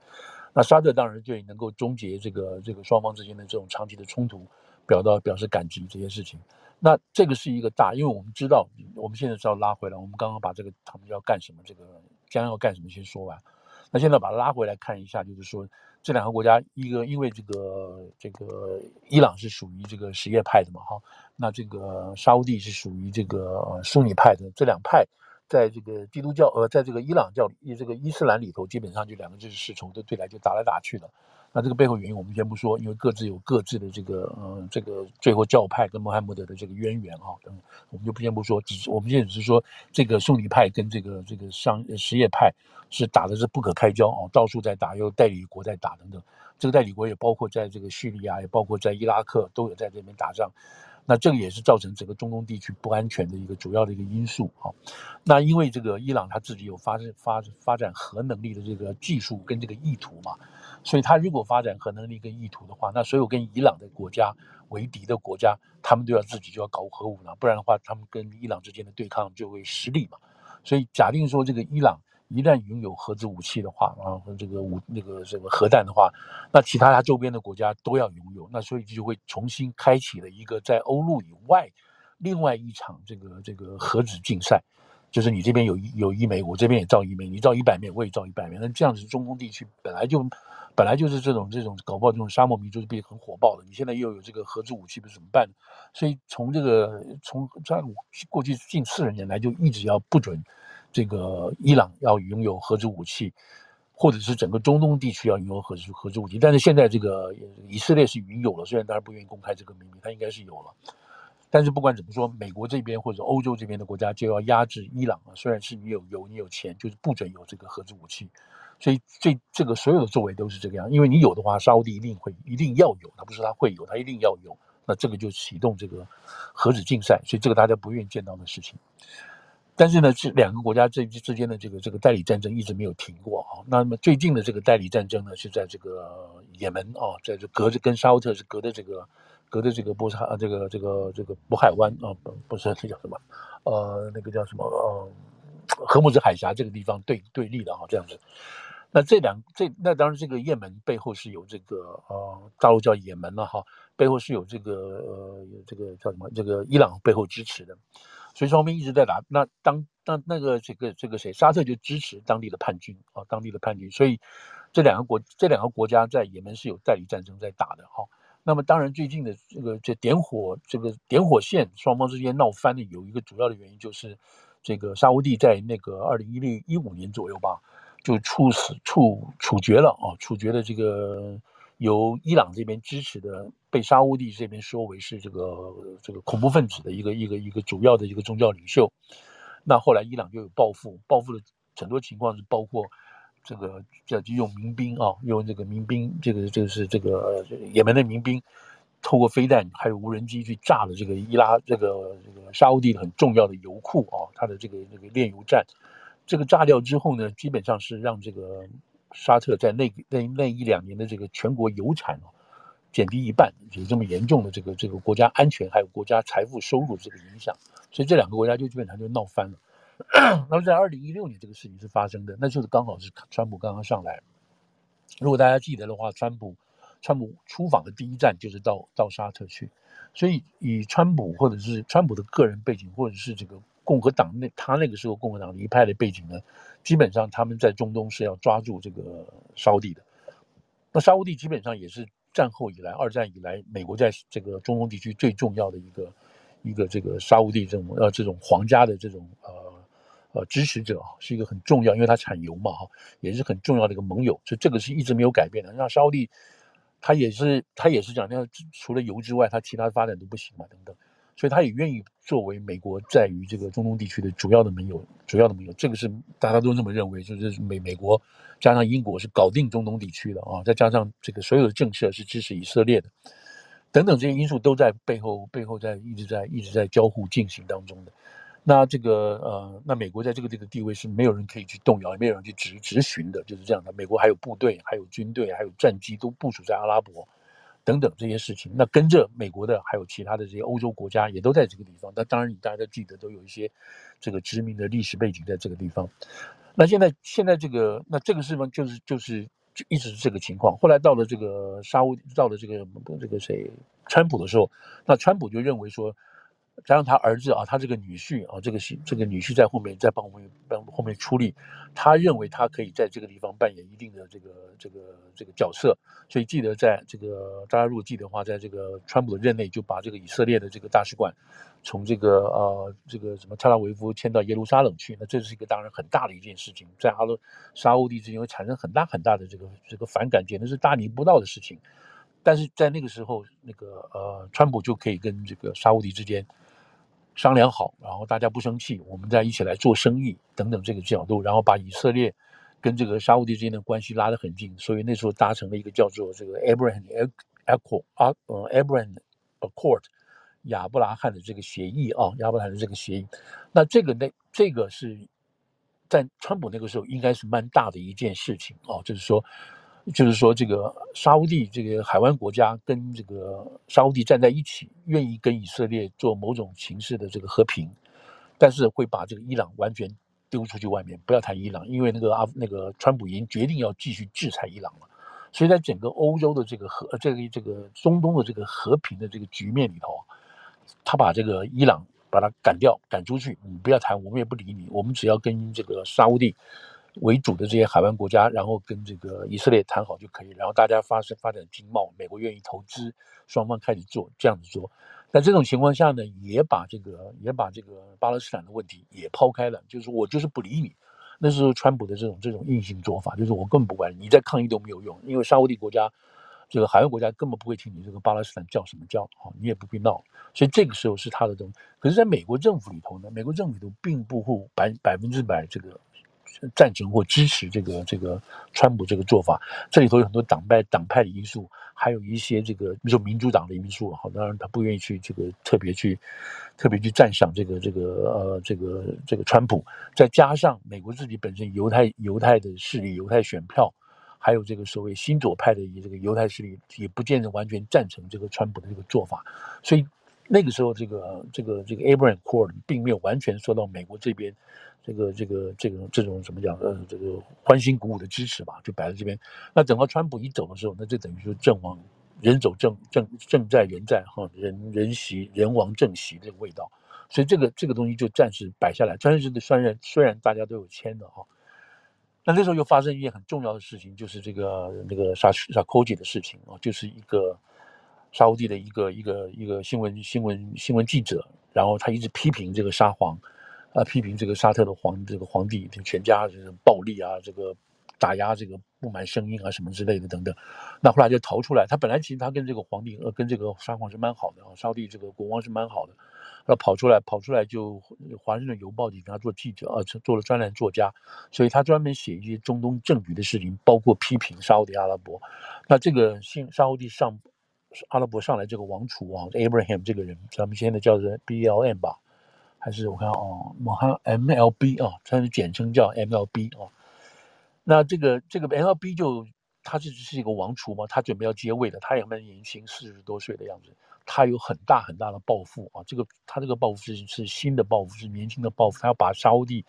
Speaker 3: 那沙特当然对能够终结这个这个双方之间的这种长期的冲突，表到表示感激这些事情。那这个是一个大，因为我们知道，我们现在是要拉回来。我们刚刚把这个他们要干什么，这个将要干什么先说完。那现在把它拉回来看一下，就是说这两个国家，一个因为这个这个伊朗是属于这个什叶派的嘛，哈，那这个沙乌地是属于这个苏尼派的，这两派在这个基督教呃，在这个伊朗教，这个伊斯兰里头，基本上就两个就是世仇，就对来就打来打去的。那这个背后原因我们先不说，因为各自有各自的这个呃这个最后教派跟穆罕默德的这个渊源啊，等我们就不先不说，只是我们现在只是说这个逊尼派跟这个这个商什叶派是打的是不可开交哦，到处在打，又代理国在打等等，这个代理国也包括在这个叙利亚，也包括在伊拉克都有在这边打仗。那这个也是造成整个中东地区不安全的一个主要的一个因素啊。那因为这个伊朗他自己有发展发发展核能力的这个技术跟这个意图嘛，所以他如果发展核能力跟意图的话，那所有跟伊朗的国家为敌的国家，他们都要自己就要搞核武了，不然的话，他们跟伊朗之间的对抗就会失利嘛。所以假定说这个伊朗一旦拥有核子武器的话，啊，这个武那个这个核弹的话，那其他它周边的国家都要拥有，那所以就会重新开启了一个在欧陆以外另外一场这个这个核子竞赛，就是你这边有有一枚，我这边也造一枚，你造一百枚，我也造一百枚，那这样子中东地区本来就本来就是这种这种搞不好这种沙漠民族是变很火爆的，你现在又有这个核子武器，不是怎么办？所以从这个从在过去近四十年来就一直要不准。这个伊朗要拥有核子武器，或者是整个中东地区要拥有核子核子武器，但是现在这个以色列是拥有了，虽然当然不愿意公开这个秘密，他应该是有了。但是不管怎么说，美国这边或者欧洲这边的国家就要压制伊朗啊，虽然是你有油你有钱，就是不准有这个核子武器。所以这这个所有的作为都是这个样，因为你有的话，沙乌地一定会一定要有，他不是他会有，他一定要有，那这个就启动这个核子竞赛，所以这个大家不愿意见到的事情。但是呢，这两个国家之之间的这个这个代理战争一直没有停过啊。那么最近的这个代理战争呢，是在这个也门啊，在这隔着跟沙特是隔的这个隔的这个波斯海这个这个这个渤海湾啊，不不是那叫什么呃那个叫什么呃荷姆兹海峡这个地方对对立的啊这样子。那这两这那当然这个也门背后是有这个呃大陆叫也门了哈，背后是有这个呃这个叫什么这个伊朗背后支持的。所以双边一直在打，那当那那个这个这个谁，沙特就支持当地的叛军啊，当地的叛军。所以这两个国这两个国家在也门是有代理战争在打的哈。那么当然最近的这个这点火这个点火线双方之间闹翻的有一个主要的原因就是这个沙乌地在那个二零一六一五年左右吧，就处死处处决了啊，处决了这个。由伊朗这边支持的，被沙乌地这边说为是这个这个恐怖分子的一个一个一个主要的一个宗教领袖。那后来伊朗就有报复，报复的很多情况是包括这个叫就用民兵啊，用这个民兵，这个这个是这个也门的民兵，透过飞弹还有无人机去炸了这个伊拉这个这个沙乌地很重要的油库啊，它的这个这个炼油站，这个炸掉之后呢，基本上是让这个。沙特在那那那一两年的这个全国油产啊，减低一半，有这么严重的这个这个国家安全还有国家财富收入这个影响，所以这两个国家就基本上就闹翻了。那么在二零一六年这个事情是发生的，那就是刚好是川普刚刚上来。如果大家记得的话，川普川普出访的第一站就是到到沙特去，所以以川普或者是川普的个人背景，或者是这个。共和党那他那个时候共和党的一派的背景呢，基本上他们在中东是要抓住这个沙乌地的。那沙乌地基本上也是战后以来二战以来美国在这个中东地区最重要的一个一个这个沙乌地这种呃这种皇家的这种呃呃支持者，是一个很重要，因为它产油嘛哈，也是很重要的一个盟友，所以这个是一直没有改变的。那沙乌地他也是他也是讲，那除了油之外，他其他发展都不行嘛等等。所以他也愿意作为美国在于这个中东地区的主要的盟友，主要的盟友，这个是大家都这么认为，就是美美国加上英国是搞定中东地区的啊，再加上这个所有的政策是支持以色列的，等等这些因素都在背后背后在一直在一直在交互进行当中的。那这个呃，那美国在这个这个地位是没有人可以去动摇，也没有人去执执行的，就是这样的。美国还有部队，还有军队，还有战机都部署在阿拉伯。等等这些事情，那跟着美国的还有其他的这些欧洲国家也都在这个地方。那当然，你大家记得，都有一些这个殖民的历史背景在这个地方。那现在现在这个，那这个地方就是就是就一直是这个情况。后来到了这个沙乌，到了这个这个谁，川普的时候，那川普就认为说。加上他儿子啊，他这个女婿啊，这个是这个女婿在后面在帮我们帮后面出力，他认为他可以在这个地方扮演一定的这个这个这个角色，所以记得在这个大家如果记的话，在这个川普的任内就把这个以色列的这个大使馆从这个呃这个什么特拉维夫迁到耶路撒冷去，那这是一个当然很大的一件事情，在阿拉沙乌地之间会产生很大很大的这个这个反感，简直是大逆不道的事情。但是在那个时候，那个呃川普就可以跟这个沙乌地之间。商量好，然后大家不生气，我们再一起来做生意等等这个角度，然后把以色列跟这个沙乌地之间的关系拉得很近，所以那时候达成了一个叫做这个 Abraham Accord 啊，呃 Abraham Accord 亚伯拉罕的这个协议啊，亚伯拉罕的这个协议。那这个那这个是在川普那个时候应该是蛮大的一件事情啊，就是说。就是说，这个沙乌地这个海湾国家跟这个沙乌地站在一起，愿意跟以色列做某种形式的这个和平，但是会把这个伊朗完全丢出去外面，不要谈伊朗，因为那个阿那个川普已经决定要继续制裁伊朗了。所以在整个欧洲的这个和这个这个中东的这个和平的这个局面里头，他把这个伊朗把他赶掉赶出去，你不要谈，我们也不理你，我们只要跟这个沙乌地为主的这些海湾国家，然后跟这个以色列谈好就可以，然后大家发生发展经贸，美国愿意投资，双方开始做这样子做。在这种情况下呢，也把这个也把这个巴勒斯坦的问题也抛开了，就是我就是不理你。那时候，川普的这种这种硬性做法，就是我根本不管你，你再抗议都没有用，因为沙乌地国家这个海湾国家根本不会听你这个巴勒斯坦叫什么叫，好，你也不必闹。所以这个时候是他的东西。可是，在美国政府里头呢，美国政府里头并不会百百分之百这个赞成或支持这个这个川普这个做法。这里头有很多党派党派的因素，还有一些这个比如说民主党的因素，好，当然他不愿意去这个特别去。特别去赞赏这个这个呃这个这个川普，再加上美国自己本身犹太犹太的势力、犹太选票，还有这个所谓新左派的这个犹太势力，也不见得完全赞成这个川普的这个做法。所以那个时候，这个这个这个 Abraham Accord 并没有完全受到美国这边这个这个这种这种怎么讲呃这个欢欣鼓舞的支持吧，就摆在这边。那等到川普一走的时候，那就等于说阵亡。人走政政政在人在哈，人人席人亡政席这个味道，所以这个这个东西就暂时摆下来。但是虽然虽然大家都有签的哈，那那时候又发生一件很重要的事情，就是这个那个沙沙科吉的事情啊，就是一个沙乌地的一个一个一个新闻新闻新闻记者，然后他一直批评这个沙皇啊，批评这个沙特的皇这个皇帝这个全家这个暴力啊，这个。打压这个不满声音啊什么之类的等等，那后来就逃出来。他本来其实他跟这个皇帝呃跟这个沙皇是蛮好的啊，沙乌地这个国王是蛮好的，然后跑出来跑出来就华盛顿邮报就给他做记者啊，做了专栏作家，所以他专门写一些中东政局的事情，包括批评沙乌地阿拉伯。那这个新沙乌地上阿拉伯上来这个王储啊，Abraham 这个人，咱们现在叫做 BLM 吧，还是我看哦，我看 MLB 啊，它是简称叫 MLB 啊。那这个这个 MLB 就他这是一个王储嘛，他准备要接位的，他也蛮年轻，四十多岁的样子，他有很大很大的抱负啊。这个他这个抱负是是新的抱负，是年轻的抱负，他要把沙乌地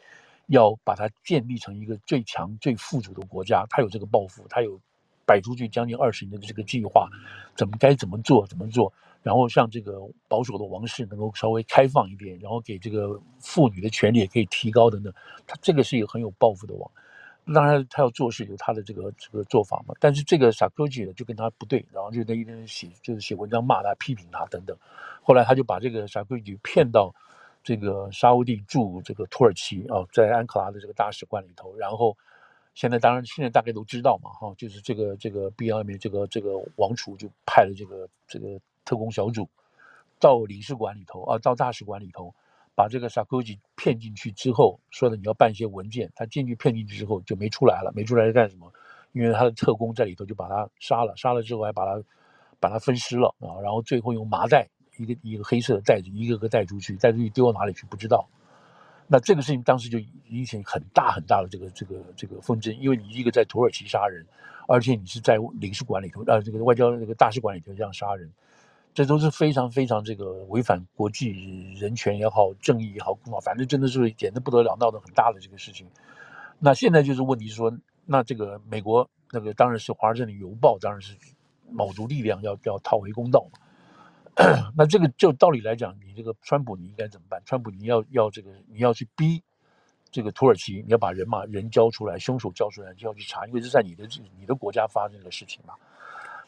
Speaker 3: 要把它建立成一个最强最富足的国家，他有这个抱负，他有摆出去将近二十年的这个计划，怎么该怎么做怎么做，然后像这个保守的王室能够稍微开放一点，然后给这个妇女的权利也可以提高等等，他这个是一个很有抱负的王。当然，他要做事有他的这个这个做法嘛。但是这个萨科齐呢，就跟他不对，然后就那一天写就是写文章骂他、批评他等等。后来他就把这个萨科齐骗到这个沙乌地驻这个土耳其啊，在安卡拉的这个大使馆里头。然后现在当然现在大概都知道嘛，哈，就是这个这个 BLM 这个这个王储就派了这个这个特工小组到领事馆里头啊，到大使馆里头。把这个萨科齐骗进去之后，说的你要办一些文件，他进去骗进去之后就没出来了，没出来是干什么？因为他的特工在里头就把他杀了，杀了之后还把他把他分尸了啊，然后最后用麻袋一个一个黑色的袋子一个个带出去，带出去丢到哪里去不知道。那这个事情当时就引起很大很大的这个这个这个纷争，因为你一个在土耳其杀人，而且你是在领事馆里头啊，这个外交这个大使馆里头这样杀人。这都是非常非常这个违反国际人权也好，正义也好，反正真的是简直不得了，闹得很大的这个事情。那现在就是问题是说，那这个美国那个当然是《华盛顿邮报》，当然是卯足力量要要讨回公道嘛。那这个就道理来讲，你这个川普你应该怎么办？川普你要要这个你要去逼这个土耳其，你要把人马人交出来，凶手交出来就要去查，因为是在你的你的国家发生的事情嘛。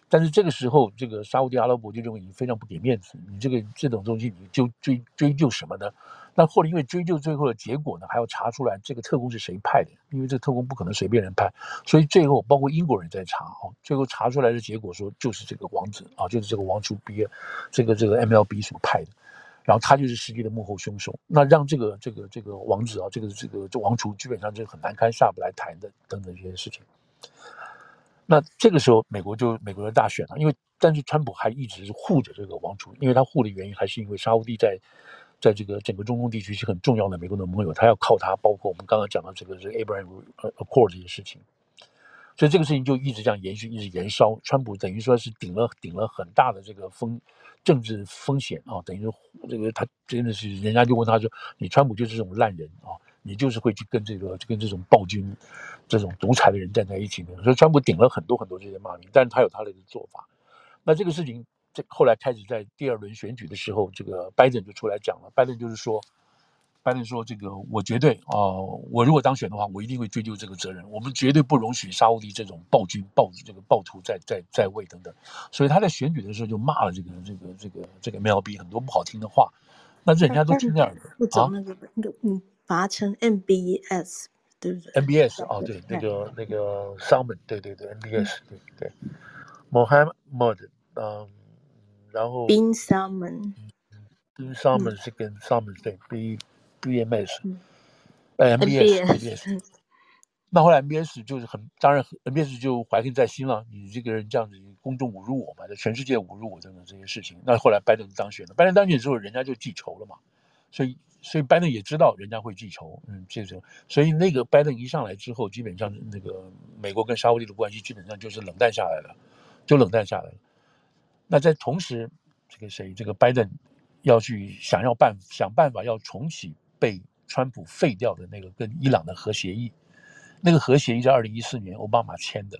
Speaker 3: 但是这个时候，这个沙乌地阿拉伯就认为你非常不给面子，你这个这种东西，你就追追究什么呢？那后来因为追究最后的结果呢，还要查出来这个特工是谁派的，因为这个特工不可能随便人派，所以最后包括英国人在查啊，最后查出来的结果说就是这个王子啊，就是这个王储比这个这个 MLB 所派的，然后他就是实际的幕后凶手，那让这个这个这个王子啊，这个这个这王储基本上就很难堪，下不来台的等等这些事情。那这个时候，美国就美国的大选了，因为但是川普还一直是护着这个王储，因为他护的原因还是因为沙乌地在，在这个整个中东地区是很重要的美国的盟友，他要靠他，包括我们刚刚讲到这个这个 Abraham Accord 这些事情，所以这个事情就一直这样延续，一直延烧。川普等于说是顶了顶了很大的这个风政治风险啊，等于说这个他真的是人家就问他说，你川普就是这种烂人啊。你就是会去跟这个跟这种暴君、这种独裁的人站在一起的。所以川普顶了很多很多这些骂名，但是他有他的做法。那这个事情，这后来开始在第二轮选举的时候，这个拜登就出来讲了。拜登就是说，拜登说这个我绝对啊、呃，我如果当选的话，我一定会追究这个责任。我们绝对不容许沙乌地这种暴君、暴这个暴徒在在在位等等。所以他在选举的时候就骂了这个这个这个这个 MLB 很多不好听的话。那人家都听那个
Speaker 1: 不走那个那个嗯，把它称 MBS 对不对
Speaker 3: ？MBS 哦，对，那个那个 Salmon 对对对，MBS 对对，Mohammed 嗯，然后
Speaker 1: Bin Salmon
Speaker 3: Bin Salmon 是跟 Salmon 对 B BMS 哎 MBS MBS 那后来 MBS 就是很当然 MBS 就怀恨在心了，你这个人这样子。公众侮辱我嘛，在全世界侮辱我等等这些事情，那后来拜登当选了，拜登当选之后，人家就记仇了嘛，所以所以拜登也知道人家会记仇，嗯，这种，所以那个拜登一上来之后，基本上那个美国跟沙乌地的关系基本上就是冷淡下来了，就冷淡下来了。那在同时，这个谁，这个拜登要去想要办想办法要重启被川普废掉的那个跟伊朗的核协议，那个核协议在二零一四年奥巴马签的，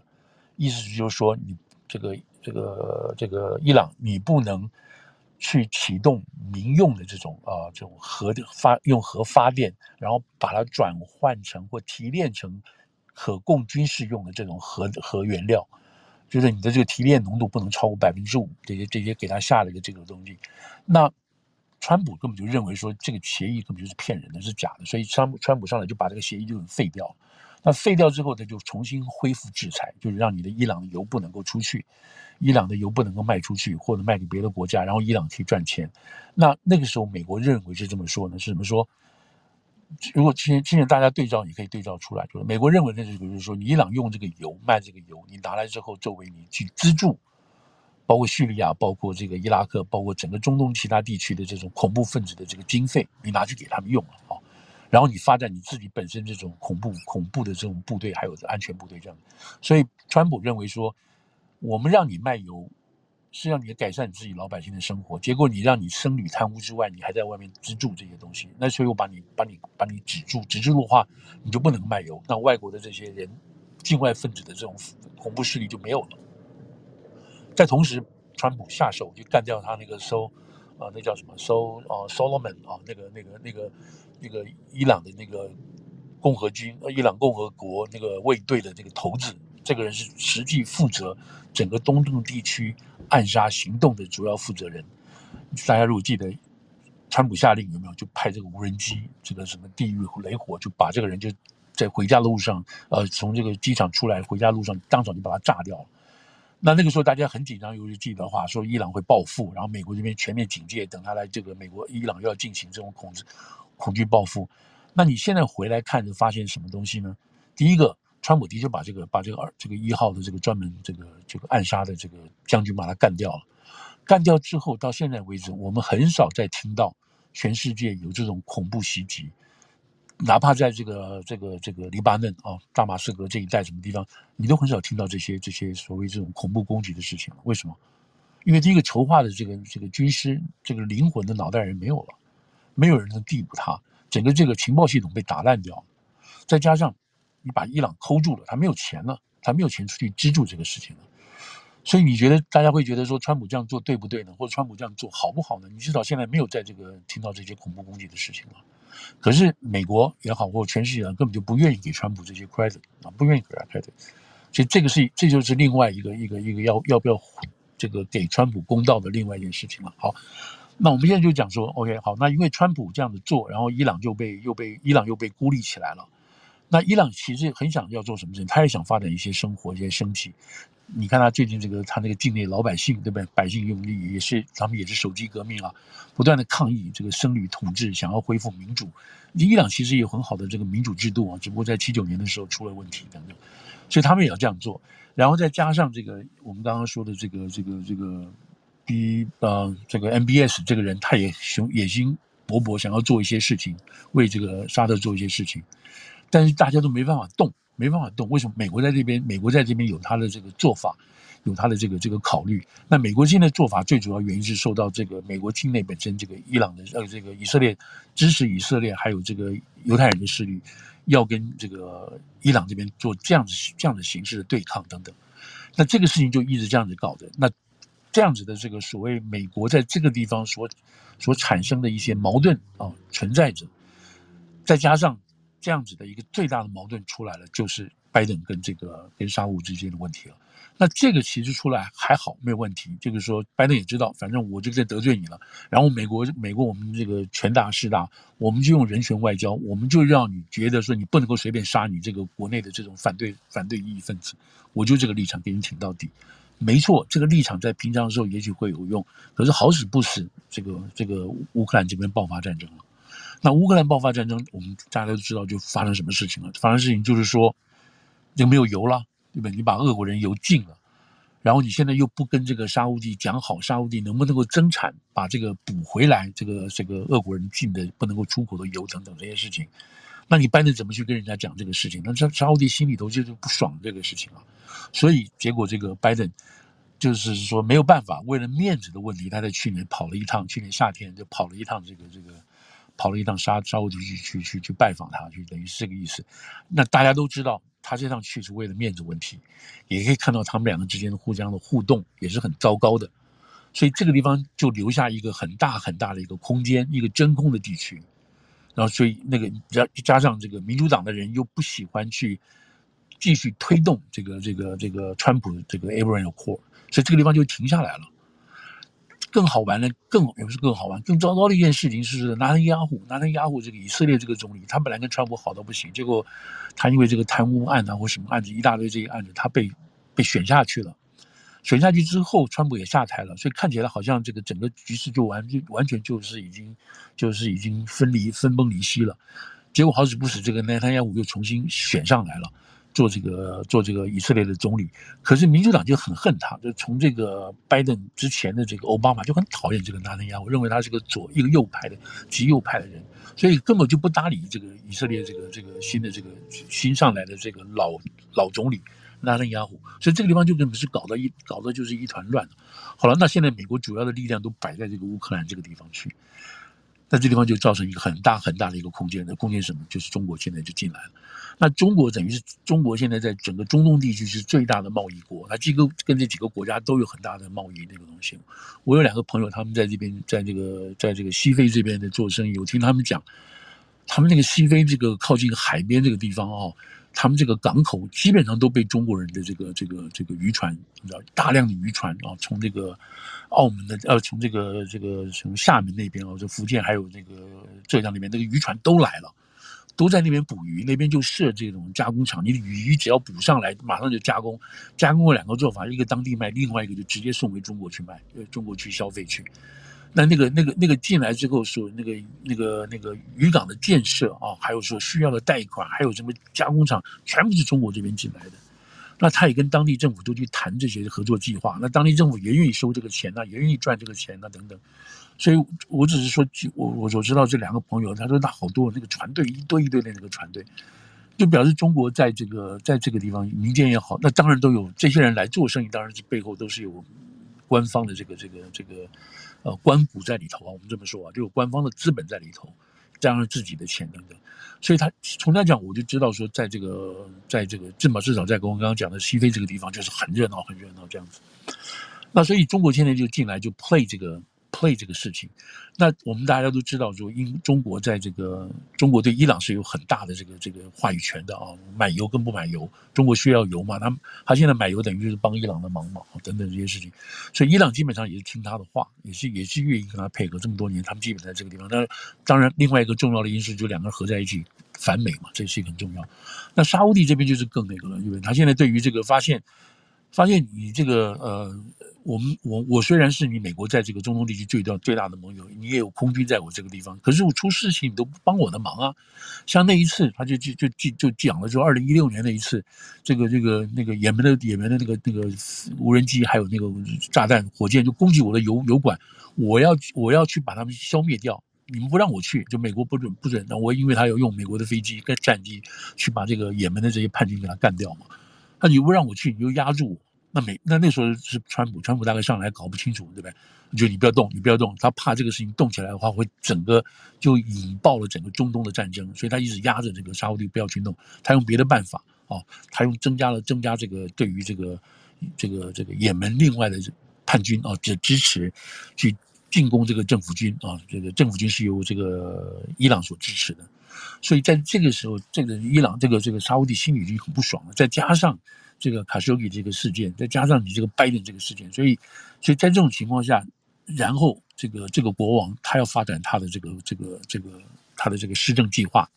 Speaker 3: 意思就是说你。这个这个这个伊朗，你不能去启动民用的这种啊这种核的发用核发电，然后把它转换成或提炼成可供军事用的这种核核原料，就是你的这个提炼浓度不能超过百分之五，这些这些给他下了一个这个东西。那川普根本就认为说这个协议根本就是骗人的，是假的，所以川川普上来就把这个协议就废掉。那废掉之后，他就重新恢复制裁，就是让你的伊朗的油不能够出去，伊朗的油不能够卖出去，或者卖给别的国家，然后伊朗可以赚钱。那那个时候，美国认为是这么说呢？是怎么说？如果现现在大家对照，你可以对照出来，就是美国认为的这个，就是说，你伊朗用这个油卖这个油，你拿来之后，作为你去资助，包括叙利亚、包括这个伊拉克、包括整个中东其他地区的这种恐怖分子的这个经费，你拿去给他们用了啊。然后你发展你自己本身这种恐怖恐怖的这种部队，还有安全部队这样，所以川普认为说，我们让你卖油，是让你改善你自己老百姓的生活，结果你让你僧侣贪污之外，你还在外面资助这些东西，那所以我把你把你把你止住，止住的话，你就不能卖油，那外国的这些人，境外分子的这种恐怖势力就没有了。在同时，川普下手就干掉他那个收，啊，那叫什么收啊，Solomon 啊，那个那个那个。那个伊朗的那个共和军，呃，伊朗共和国那个卫队的这个头子，这个人是实际负责整个东正地区暗杀行动的主要负责人。大家如果记得，川普下令有没有就派这个无人机，这个什么地狱雷火，就把这个人就在回家的路上，呃，从这个机场出来回家路上，当场就把他炸掉了。那那个时候大家很紧张，尤其记得话说伊朗会报复，然后美国这边全面警戒，等他来这个美国伊朗又要进行这种恐。恐惧报复，那你现在回来看，就发现什么东西呢？第一个，川普的确把这个把这个二这个一号的这个专门这个这个暗杀的这个将军把他干掉了。干掉之后，到现在为止，我们很少再听到全世界有这种恐怖袭击，哪怕在这个这个这个黎巴嫩啊、大马士革这一带什么地方，你都很少听到这些这些所谓这种恐怖攻击的事情了。为什么？因为第一个筹划的这个这个军师这个灵魂的脑袋人没有了。没有人能逮捕他，整个这个情报系统被打烂掉，再加上你把伊朗抠住了，他没有钱了，他没有钱出去资助这个事情了，所以你觉得大家会觉得说川普这样做对不对呢？或者川普这样做好不好呢？你至少现在没有在这个听到这些恐怖攻击的事情了。可是美国也好，或全世界根本就不愿意给川普这些 credit 啊，不愿意给他 credit，所以这个是这就是另外一个一个一个要要不要这个给川普公道的另外一件事情了。好。那我们现在就讲说，OK，好，那因为川普这样子做，然后伊朗就被又被伊朗又被孤立起来了。那伊朗其实很想要做什么事情，他也想发展一些生活，一些生计。你看他最近这个，他那个境内老百姓，对不对？百姓用力也是，他们也是手机革命啊，不断的抗议这个僧侣统治，想要恢复民主。伊朗其实有很好的这个民主制度啊，只不过在七九年的时候出了问题等等，所以他们也要这样做。然后再加上这个我们刚刚说的这个这个这个。B 呃，这个 MBS 这个人，他也雄野心勃勃，想要做一些事情，为这个沙特做一些事情，但是大家都没办法动，没办法动。为什么？美国在这边，美国在这边有他的这个做法，有他的这个这个考虑。那美国现在做法最主要原因是受到这个美国境内本身这个伊朗的呃这个以色列支持以色列还有这个犹太人的势力，要跟这个伊朗这边做这样子这样的形式的对抗等等。那这个事情就一直这样子搞的。那这样子的这个所谓美国在这个地方所所产生的一些矛盾啊存在着，再加上这样子的一个最大的矛盾出来了，就是。拜登跟这个跟沙乌之间的问题了，那这个其实出来还好，没有问题。就是说，拜登也知道，反正我就在得罪你了。然后美国，美国我们这个权大势大，我们就用人权外交，我们就让你觉得说你不能够随便杀你这个国内的这种反对反对异议分子。我就这个立场给你挺到底。没错，这个立场在平常的时候也许会有用，可是好死不死，这个这个乌克兰这边爆发战争了。那乌克兰爆发战争，我们大家都知道就发生什么事情了。发生事情就是说。就没有油了，对吧？你把俄国人油禁了，然后你现在又不跟这个沙乌地讲好，沙乌地能不能够增产，把这个补回来？这个这个俄国人禁的不能够出口的油等等这些事情，那你拜登怎么去跟人家讲这个事情？那沙沙乌地心里头就是不爽这个事情啊，所以结果这个拜登就是说没有办法，为了面子的问题，他在去年跑了一趟，去年夏天就跑了一趟这个这个。跑了一趟沙沙乌地去去去去拜访他，就等于是这个意思。那大家都知道，他这趟去是为了面子问题，也可以看到他们两个之间的互相的互动也是很糟糕的。所以这个地方就留下一个很大很大的一个空间，一个真空的地区。然后，所以那个加加上这个民主党的人又不喜欢去继续推动这个这个这个川普这个 Abraham Accord，所以这个地方就停下来了。更好玩的，更也不是更好玩，更糟糕的一件事情是，纳坦雅胡，纳坦雅胡这个以色列这个总理，他本来跟川普好到不行，结果他因为这个贪污案啊或什么案子一大堆这些案子，他被被选下去了。选下去之后，川普也下台了，所以看起来好像这个整个局势就完就完全就是已经就是已经分离分崩离析了。结果好死不死，这个纳坦雅胡又重新选上来了。做这个做这个以色列的总理，可是民主党就很恨他，就从这个拜登之前的这个奥巴马就很讨厌这个纳坦雅胡，我认为他是个左一个右派的极右派的人，所以根本就不搭理这个以色列这个这个新的这个新上来的这个老老总理纳坦雅虎，所以这个地方就根本是搞得一搞得就是一团乱。好了，那现在美国主要的力量都摆在这个乌克兰这个地方去，那这地方就造成一个很大很大的一个空间，那空间什么？就是中国现在就进来了。那中国等于是中国现在在整个中东地区是最大的贸易国，它几个跟这几个国家都有很大的贸易那个东西。我有两个朋友，他们在这边，在这个在这个西非这边的做生意，我听他们讲，他们那个西非这个靠近海边这个地方哦，他们这个港口基本上都被中国人的这个这个这个渔船，你知道，大量的渔船啊，从这个澳门的呃，从这个这个从厦门那边哦，这福建还有这个浙江那边，那个渔船都来了。都在那边捕鱼，那边就设这种加工厂。你的鱼只要捕上来，马上就加工。加工过两个做法，一个当地卖，另外一个就直接送回中国去卖，呃，中国去消费去。那那个那个那个进来之后说，那个那个那个渔港的建设啊，还有说需要的贷款，还有什么加工厂，全部是中国这边进来的。那他也跟当地政府都去谈这些合作计划，那当地政府也愿意收这个钱呐，也愿意赚这个钱呐，等等。所以，我只是说，我我所知道这两个朋友，他说那好多那个船队一堆一堆的那个船队，就表示中国在这个在这个地方民间也好，那当然都有这些人来做生意，当然是背后都是有官方的这个这个这个呃官股在里头啊。我们这么说啊，就有官方的资本在里头，加上自己的钱等等。所以他从他讲，我就知道说，在这个在这个至少至少在跟我刚刚讲的西非这个地方，就是很热闹很热闹这样子。那所以中国现在就进来就 play 这个。Play 这个事情，那我们大家都知道，说英中国在这个中国对伊朗是有很大的这个这个话语权的啊，买油跟不买油，中国需要油嘛，他他现在买油等于就是帮伊朗的忙嘛，等等这些事情，所以伊朗基本上也是听他的话，也是也是愿意跟他配合这么多年，他们基本在这个地方。那当然，另外一个重要的因素就两个人合在一起反美嘛，这是很重要。那沙乌地这边就是更那个了，因为他现在对于这个发现，发现你这个呃。我们我我虽然是你美国在这个中东地区最大最大的盟友，你也有空军在我这个地方，可是我出事情你都不帮我的忙啊。像那一次，他就就就就就讲了，就二零一六年那一次，这个这个那个也门的也门的那个那个无人机还有那个炸弹火箭就攻击我的油油管，我要我要去把他们消灭掉，你们不让我去，就美国不准不准，那我因为他要用美国的飞机跟战机去把这个也门的这些叛军给他干掉嘛，那你不让我去，你就压住我。那美那那时候是川普，川普大概上来搞不清楚，对不对？就你不要动，你不要动，他怕这个事情动起来的话，会整个就引爆了整个中东的战争，所以他一直压着这个沙乌地不要去弄，他用别的办法啊，他用增加了增加这个对于这个这个这个也门另外的叛军啊的支持，去进攻这个政府军啊，这个政府军是由这个伊朗所支持的，所以在这个时候，这个伊朗这个这个沙乌地心里已经很不爽了，再加上。这个卡舒吉这个事件，再加上你这个拜登这个事件，所以，所以在这种情况下，然后这个这个国王他要发展他的这个这个这个他的这个施政计划，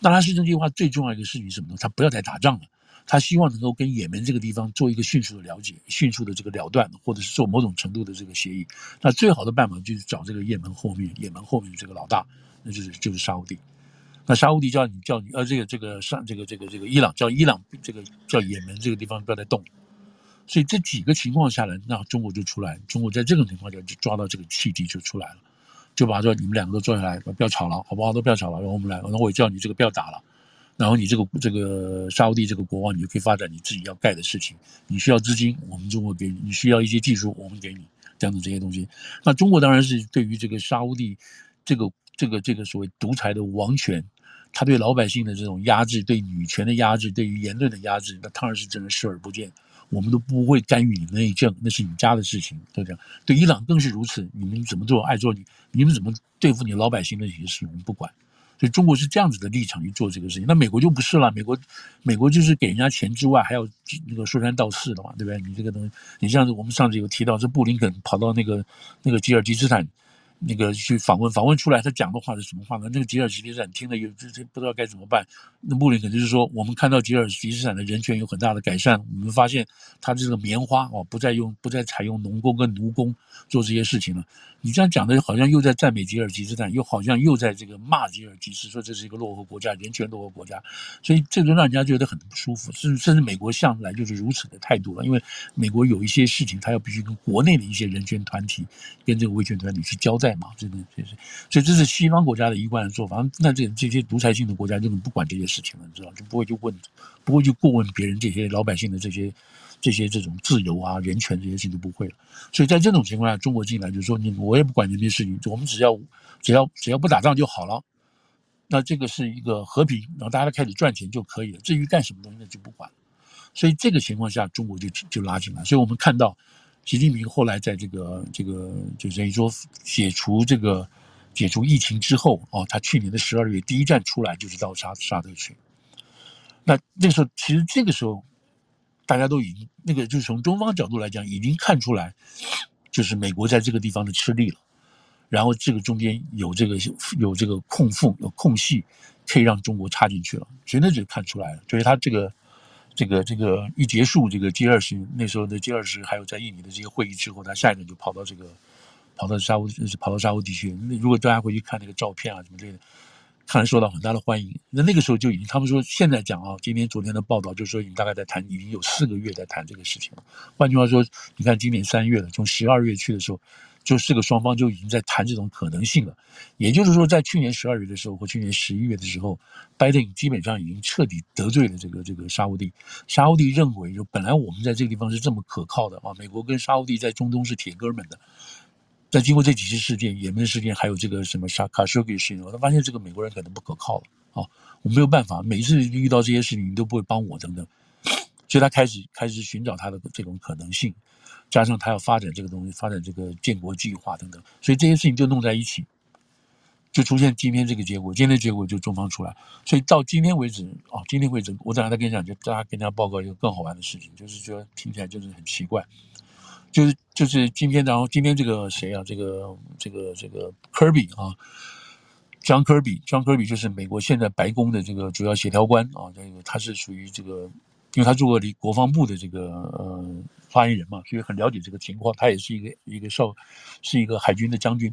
Speaker 3: 那他施政计划最重要一个事情是什么呢？他不要再打仗了，他希望能够跟也门这个地方做一个迅速的了解，迅速的这个了断，或者是做某种程度的这个协议。那最好的办法就是找这个也门后面，也门后面的这个老大，那就是就是沙乌地。那沙乌地叫你叫你呃，这个这个上这个这个这个伊朗叫伊朗这个叫也门这个地方不要再动，所以这几个情况下来，那中国就出来，中国在这种情况下就抓到这个契机就出来了，就把说你们两个都坐下来，不要吵了，好不好？都不要吵了，然后我们来，然后我叫你这个不要打了，然后你这个这个沙乌地这个国王，你就可以发展你自己要盖的事情，你需要资金，我们中国给你；你需要一些技术，我们给你，等等这些东西。那中国当然是对于这个沙乌地这个这个这个所谓独裁的王权。他对老百姓的这种压制，对女权的压制，对于言论的压制，那当然是真的视而不见。我们都不会干预你内政，那是你家的事情，对不对？对伊朗更是如此。你们怎么做，爱做你，你们怎么对付你老百姓的这些事，我们不管。所以中国是这样子的立场去做这个事情。那美国就不是了，美国，美国就是给人家钱之外，还要那个说三道四的嘛，对不对？你这个东西，你像我们上次有提到，这布林肯跑到那个那个吉尔吉斯坦。那个去访问，访问出来他讲的话是什么话呢？那个吉尔吉斯斯坦听了有这这不知道该怎么办。那穆林肯就是说，我们看到吉尔吉斯斯坦的人权有很大的改善，我们发现他这个棉花哦，不再用不再采用农工跟奴工做这些事情了。你这样讲的好像又在赞美吉尔吉斯斯坦，又好像又在这个骂吉尔吉斯，说这是一个落后国家，人权落后国家。所以这就让人家觉得很不舒服。甚至甚至美国向来就是如此的态度了，因为美国有一些事情，他要必须跟国内的一些人权团体跟这个维权团体去交代。嘛，这个就是，所以这是西方国家的一贯的做法。那这这些独裁性的国家根本不管这些事情了，你知道，就不会去问，不会去过问别人这些老百姓的这些这些这种自由啊、人权这些事情都不会了。所以在这种情况下，中国进来就说，你我也不管这些事情，我们只要只要只要不打仗就好了。那这个是一个和平，然后大家开始赚钱就可以了。至于干什么东西，那就不管。所以这个情况下，中国就就拉进来。所以我们看到。习近平后来在这个这个就等于说解除这个解除疫情之后哦，他去年的十二月第一站出来就是到沙沙特去。那那个时候其实这个时候大家都已经那个就是从中方角度来讲已经看出来，就是美国在这个地方的吃力了，然后这个中间有这个有这个空缝有空隙可以让中国插进去了，所以那就看出来了，所以他这个。这个这个一结束，这个 G 二十那时候的 G 二十还有在印尼的这些会议之后，他下一个就跑到这个，跑到沙乌，跑到沙乌地区。那如果大家回去看那个照片啊什么之类的，看来受到很大的欢迎。那那个时候就已经，他们说现在讲啊，今天昨天的报道就是说，已经大概在谈，已经有四个月在谈这个事情了。换句话说，你看今年三月了，从十二月去的时候。就是个双方就已经在谈这种可能性了，也就是说，在去年十二月的时候或去年十一月的时候，拜登基本上已经彻底得罪了这个这个沙乌地。沙乌地认为，就本来我们在这个地方是这么可靠的啊，美国跟沙乌地在中东是铁哥们的。在经过这几次事件，也门事件，还有这个什么沙卡舒吉事件，我发现这个美国人可能不可靠了啊，我没有办法，每一次遇到这些事情，你都不会帮我等等，所以他开始开始寻找他的这种可能性。加上他要发展这个东西，发展这个建国计划等等，所以这些事情就弄在一起，就出现今天这个结果。今天的结果就中方出来，所以到今天为止啊，今天为止，我等下再跟你讲，就大家跟大家报告一个更好玩的事情，就是觉得听起来就是很奇怪，就是就是今天，然后今天这个谁啊，这个这个这个科比啊，John Kirby，John 科比就是美国现在白宫的这个主要协调官啊，这个他是属于这个。因为他做过离国防部的这个呃发言人嘛，所以很了解这个情况。他也是一个一个少，是一个海军的将军。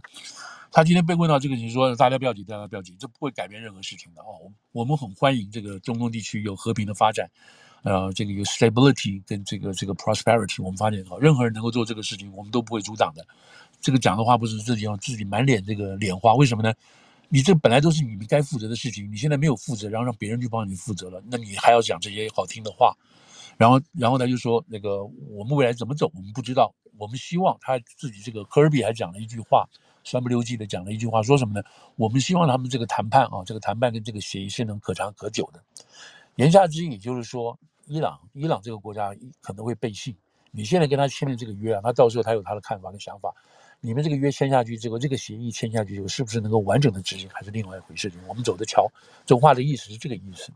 Speaker 3: 他今天被问到这个你，说大家不要急，大家不要急，这不会改变任何事情的哦。我们很欢迎这个中东地区有和平的发展，呃，这个有 stability 跟这个这个 prosperity，我们发现啊，任何人能够做这个事情，我们都不会阻挡的。这个讲的话不是自己用自己满脸这个脸花，为什么呢？你这本来都是你们该负责的事情，你现在没有负责，然后让别人去帮你负责了，那你还要讲这些好听的话，然后，然后他就说那个我们未来怎么走，我们不知道。我们希望他自己这个科尔比还讲了一句话，三不溜叽的讲了一句话，说什么呢？我们希望他们这个谈判啊，这个谈判跟这个协议是能可长可久的。言下之意就是说，伊朗，伊朗这个国家可能会背信。你现在跟他签的这个约啊，他到时候他有他的看法跟想法。你们这个约签下去之后，这个协议签下去之后，是不是能够完整的执行，还是另外一回事情？我们走着瞧。这话的意思是这个意思。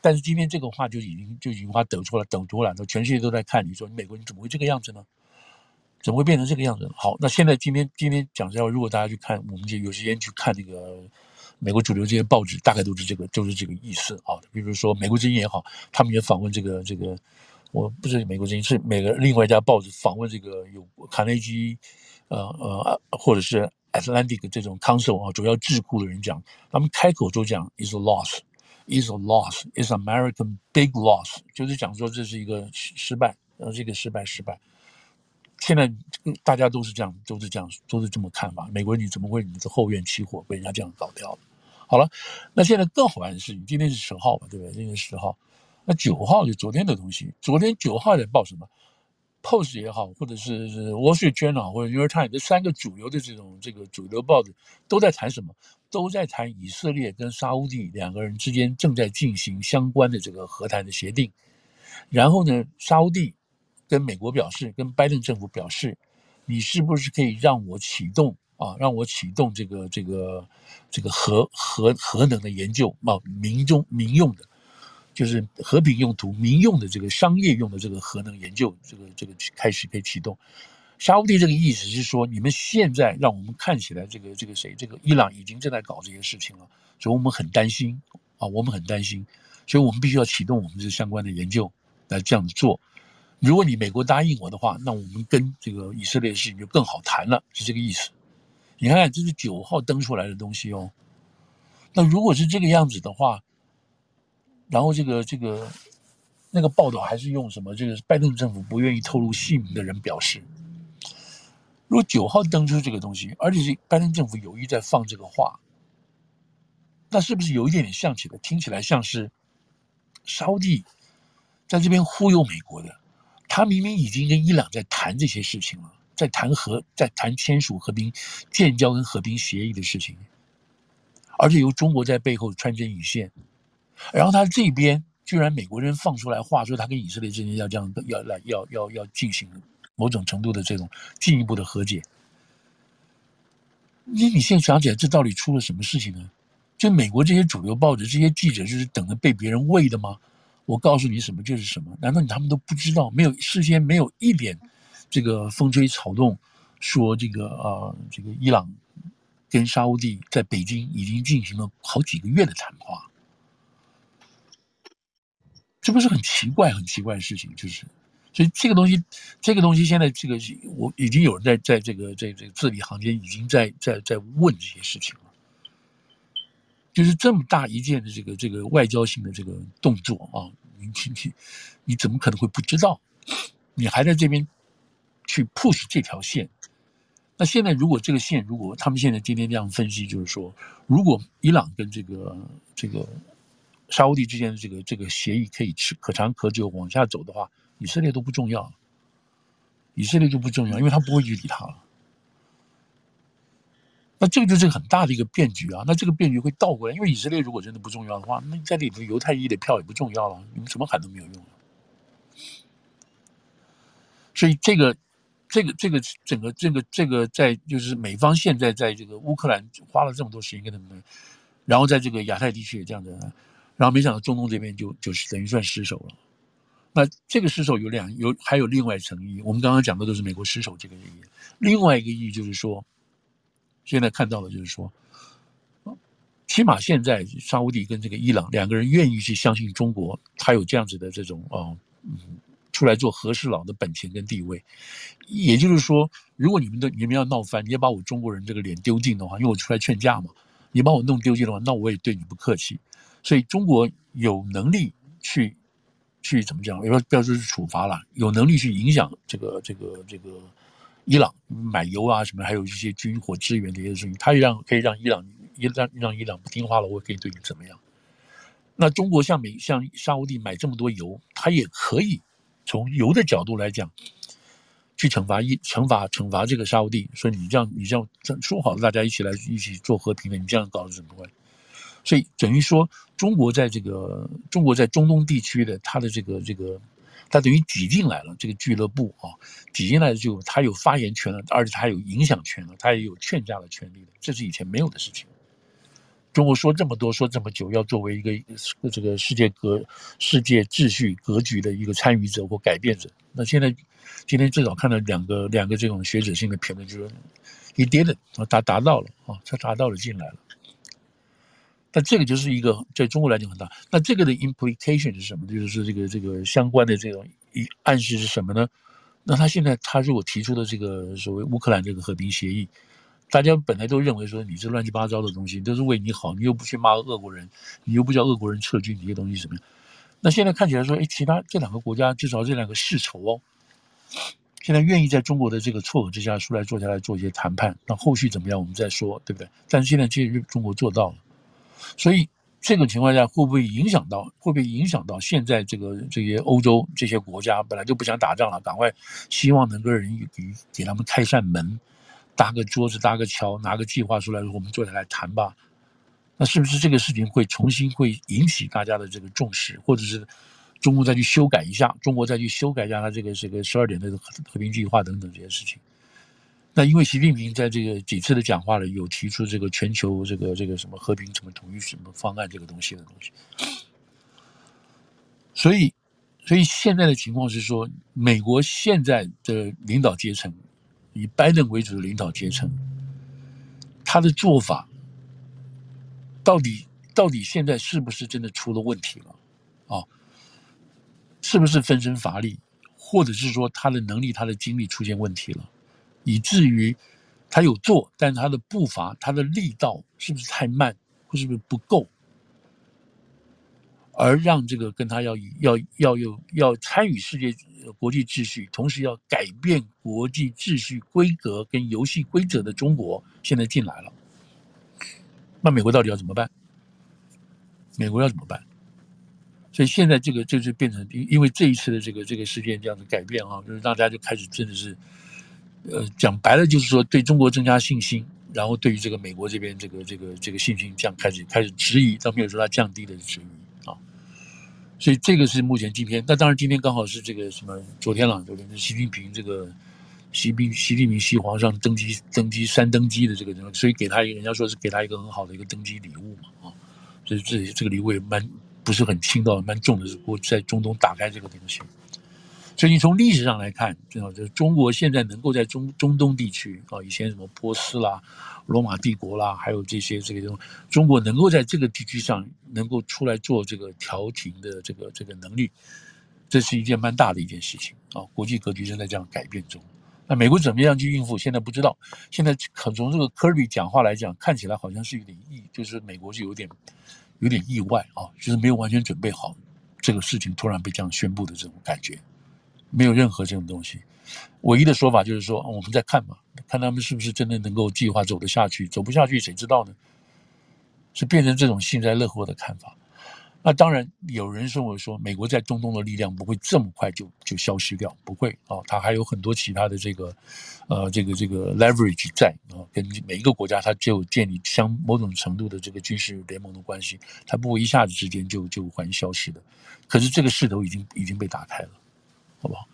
Speaker 3: 但是今天这个话就已经就已经话抖出来，抖出来了，全世界都在看。你说你美国你怎么会这个样子呢？怎么会变成这个样子？好，那现在今天今天讲实话，如果大家去看，我们就有时间去看那个。美国主流这些报纸大概都是这个，就是这个意思啊。比如说《美国之音》也好，他们也访问这个这个，我不是《美国之音》，是每个另外一家报纸访问这个有卡内基，呃呃，或者是 Atlantic 这种 Council 啊，主要智库的人讲，他们开口就讲 is a loss，is a loss，is American big loss，就是讲说这是一个失败，呃，这个失败失败。现在大家都是这样，都是这样，都是这么看法。美国人你怎么会你的后院起火，被人家这样搞掉了？好了，那现在更好玩的事情，今天是十号嘛，对不对？今天十号，那九号就昨天的东西。昨天九号在报什么？Post 也好，或者是是 Wall Street Journal 或者 New York Times 这三个主流的这种这个主流报纸都在谈什么？都在谈以色列跟沙乌地两个人之间正在进行相关的这个和谈的协定。然后呢，沙乌地。跟美国表示，跟拜登政府表示，你是不是可以让我启动啊？让我启动这个这个这个核核核能的研究啊？民众民用的，就是和平用途、民用的这个商业用的这个核能研究，这个这个开始可以启动。沙乌地这个意思是说，你们现在让我们看起来，这个这个谁，这个伊朗已经正在搞这些事情了，所以我们很担心啊，我们很担心，所以我们必须要启动我们这相关的研究来这样子做。如果你美国答应我的话，那我们跟这个以色列的事情就更好谈了，是这个意思。你看看，这是九号登出来的东西哦。那如果是这个样子的话，然后这个这个那个报道还是用什么？这个拜登政府不愿意透露姓名的人表示，如果九号登出这个东西，而且是拜登政府有意在放这个话，那是不是有一点点像起来？听起来像是沙地在这边忽悠美国的？他明明已经跟伊朗在谈这些事情了，在谈和，在谈签署和平建交跟和平协议的事情，而且由中国在背后穿针引线，然后他这边居然美国人放出来话说他跟以色列之间要这样要来要要要进行某种程度的这种进一步的和解，你你现在想起来这到底出了什么事情呢？就美国这些主流报纸这些记者就是等着被别人喂的吗？我告诉你什么就是什么，难道你他们都不知道？没有事先没有一点这个风吹草动，说这个啊、呃，这个伊朗跟沙乌地在北京已经进行了好几个月的谈话，这不是很奇怪、很奇怪的事情？就是，所以这个东西，这个东西现在这个我已经有人在在这个在这个字里行间已经在在在问这些事情了。就是这么大一件的这个这个外交性的这个动作啊，你你你怎么可能会不知道？你还在这边去 push 这条线？那现在如果这个线，如果他们现在今天这样分析，就是说，如果伊朗跟这个这个沙乌地之间的这个这个协议可以持可长可久往下走的话，以色列都不重要，以色列就不重要，因为他不会去理他了。那这个就是很大的一个变局啊！那这个变局会倒过来，因为以色列如果真的不重要的话，那在里头犹太裔的票也不重要了，你们怎么喊都没有用。所以这个、这个、这个整个这个这个在就是美方现在在这个乌克兰花了这么多时间跟他们，然后在这个亚太地区也这样的，然后没想到中东这边就就是等于算失手了。那这个失手有两有还有另外一层意义，我们刚刚讲的都是美国失手这个意义，另外一个意义就是说。现在看到的就是说，起码现在沙乌地跟这个伊朗两个人愿意去相信中国，他有这样子的这种哦，嗯，出来做和事佬的本钱跟地位。也就是说，如果你们的你们要闹翻，你要把我中国人这个脸丢尽的话，因为我出来劝架嘛，你把我弄丢尽的话，那我也对你不客气。所以中国有能力去去怎么讲？要不要说是处罚了，有能力去影响这个这个这个。伊朗买油啊什么，还有一些军火支援的一些事情，他也让可以让伊朗，让让伊朗不听话了，我可以对你怎么样？那中国像美像沙乌地买这么多油，他也可以从油的角度来讲，去惩罚一惩罚惩罚这个沙乌地，说你这样你这样说好了，大家一起来一起做和平的，你这样搞是怎么会？所以等于说，中国在这个中国在中东地区的它的这个这个，它等于挤进来了这个俱乐部啊，挤进来的就它有发言权了，而且它有影响权了，它也有劝架的权利了，这是以前没有的事情。中国说这么多说这么久，要作为一个这个世界格世界秩序格局的一个参与者或改变者，那现在今天最早看到两个两个这种学者性的评论，就是你跌的啊，达达到了啊，他达到了进来了。那这个就是一个在中国来讲很大。那这个的 implication 是什么？就是说这个这个相关的这种一暗示是什么呢？那他现在他如果提出的这个所谓乌克兰这个和平协议，大家本来都认为说你这乱七八糟的东西都是为你好，你又不去骂俄国人，你又不叫俄国人撤军，这些东西什么样？那现在看起来说，哎，其他这两个国家至少这两个世仇哦，现在愿意在中国的这个撮合之下出来坐下来做一些谈判。那后续怎么样，我们再说，对不对？但是现在其实中国做到了。所以这种情况下会不会影响到？会不会影响到现在这个这些欧洲这些国家本来就不想打仗了，赶快希望能够人给给他们开扇门，搭个桌子搭个桥，拿个计划出来，我们坐下来谈吧。那是不是这个事情会重新会引起大家的这个重视，或者是中国再去修改一下，中国再去修改一下它这个这个十二点的和平计划等等这些事情？那因为习近平在这个几次的讲话里有提出这个全球这个这个什么和平什么统一什么方案这个东西的东西，所以所以现在的情况是说，美国现在的领导阶层以拜登为主的领导阶层，他的做法到底到底现在是不是真的出了问题了啊？是不是分身乏力，或者是说他的能力他的精力出现问题了？以至于他有做，但是他的步伐、他的力道是不是太慢，或是不是不够，而让这个跟他要要要有要参与世界国际秩序，同时要改变国际秩序规格跟游戏规则的中国现在进来了，那美国到底要怎么办？美国要怎么办？所以现在这个就是变成，因因为这一次的这个这个事件这样的改变啊，就是大家就开始真的是。呃，讲白了就是说，对中国增加信心，然后对于这个美国这边这个这个这个信心这样开始开始质疑，倒没有说它降低了质疑啊。所以这个是目前今天，那当然今天刚好是这个什么，昨天了，昨天是习近平这个习近习近平习皇上登基登基三登基的这个人，所以给他一个人家说是给他一个很好的一个登基礼物嘛啊。所以这这个礼物也蛮不是很轻到蛮重的，是我在中东打开这个东西。所以你从历史上来看，正好就是中国现在能够在中中东地区啊，以前什么波斯啦、罗马帝国啦，还有这些这个中中国能够在这个地区上能够出来做这个调停的这个这个能力，这是一件蛮大的一件事情啊。国际格局正在这样改变中，那美国怎么样去应付？现在不知道。现在可从这个科比讲话来讲，看起来好像是有点意，就是美国是有点有点意外啊，就是没有完全准备好这个事情突然被这样宣布的这种感觉。没有任何这种东西，唯一的说法就是说，我们在看嘛，看他们是不是真的能够计划走得下去，走不下去谁知道呢？是变成这种幸灾乐祸的看法。那当然有人认为说，美国在中东的力量不会这么快就就消失掉，不会啊，它还有很多其他的这个呃这个这个 leverage 在啊，跟每一个国家它就建立相某种程度的这个军事联盟的关系，它不会一下子之间就就完消失的。可是这个势头已经已经被打开了。好不好？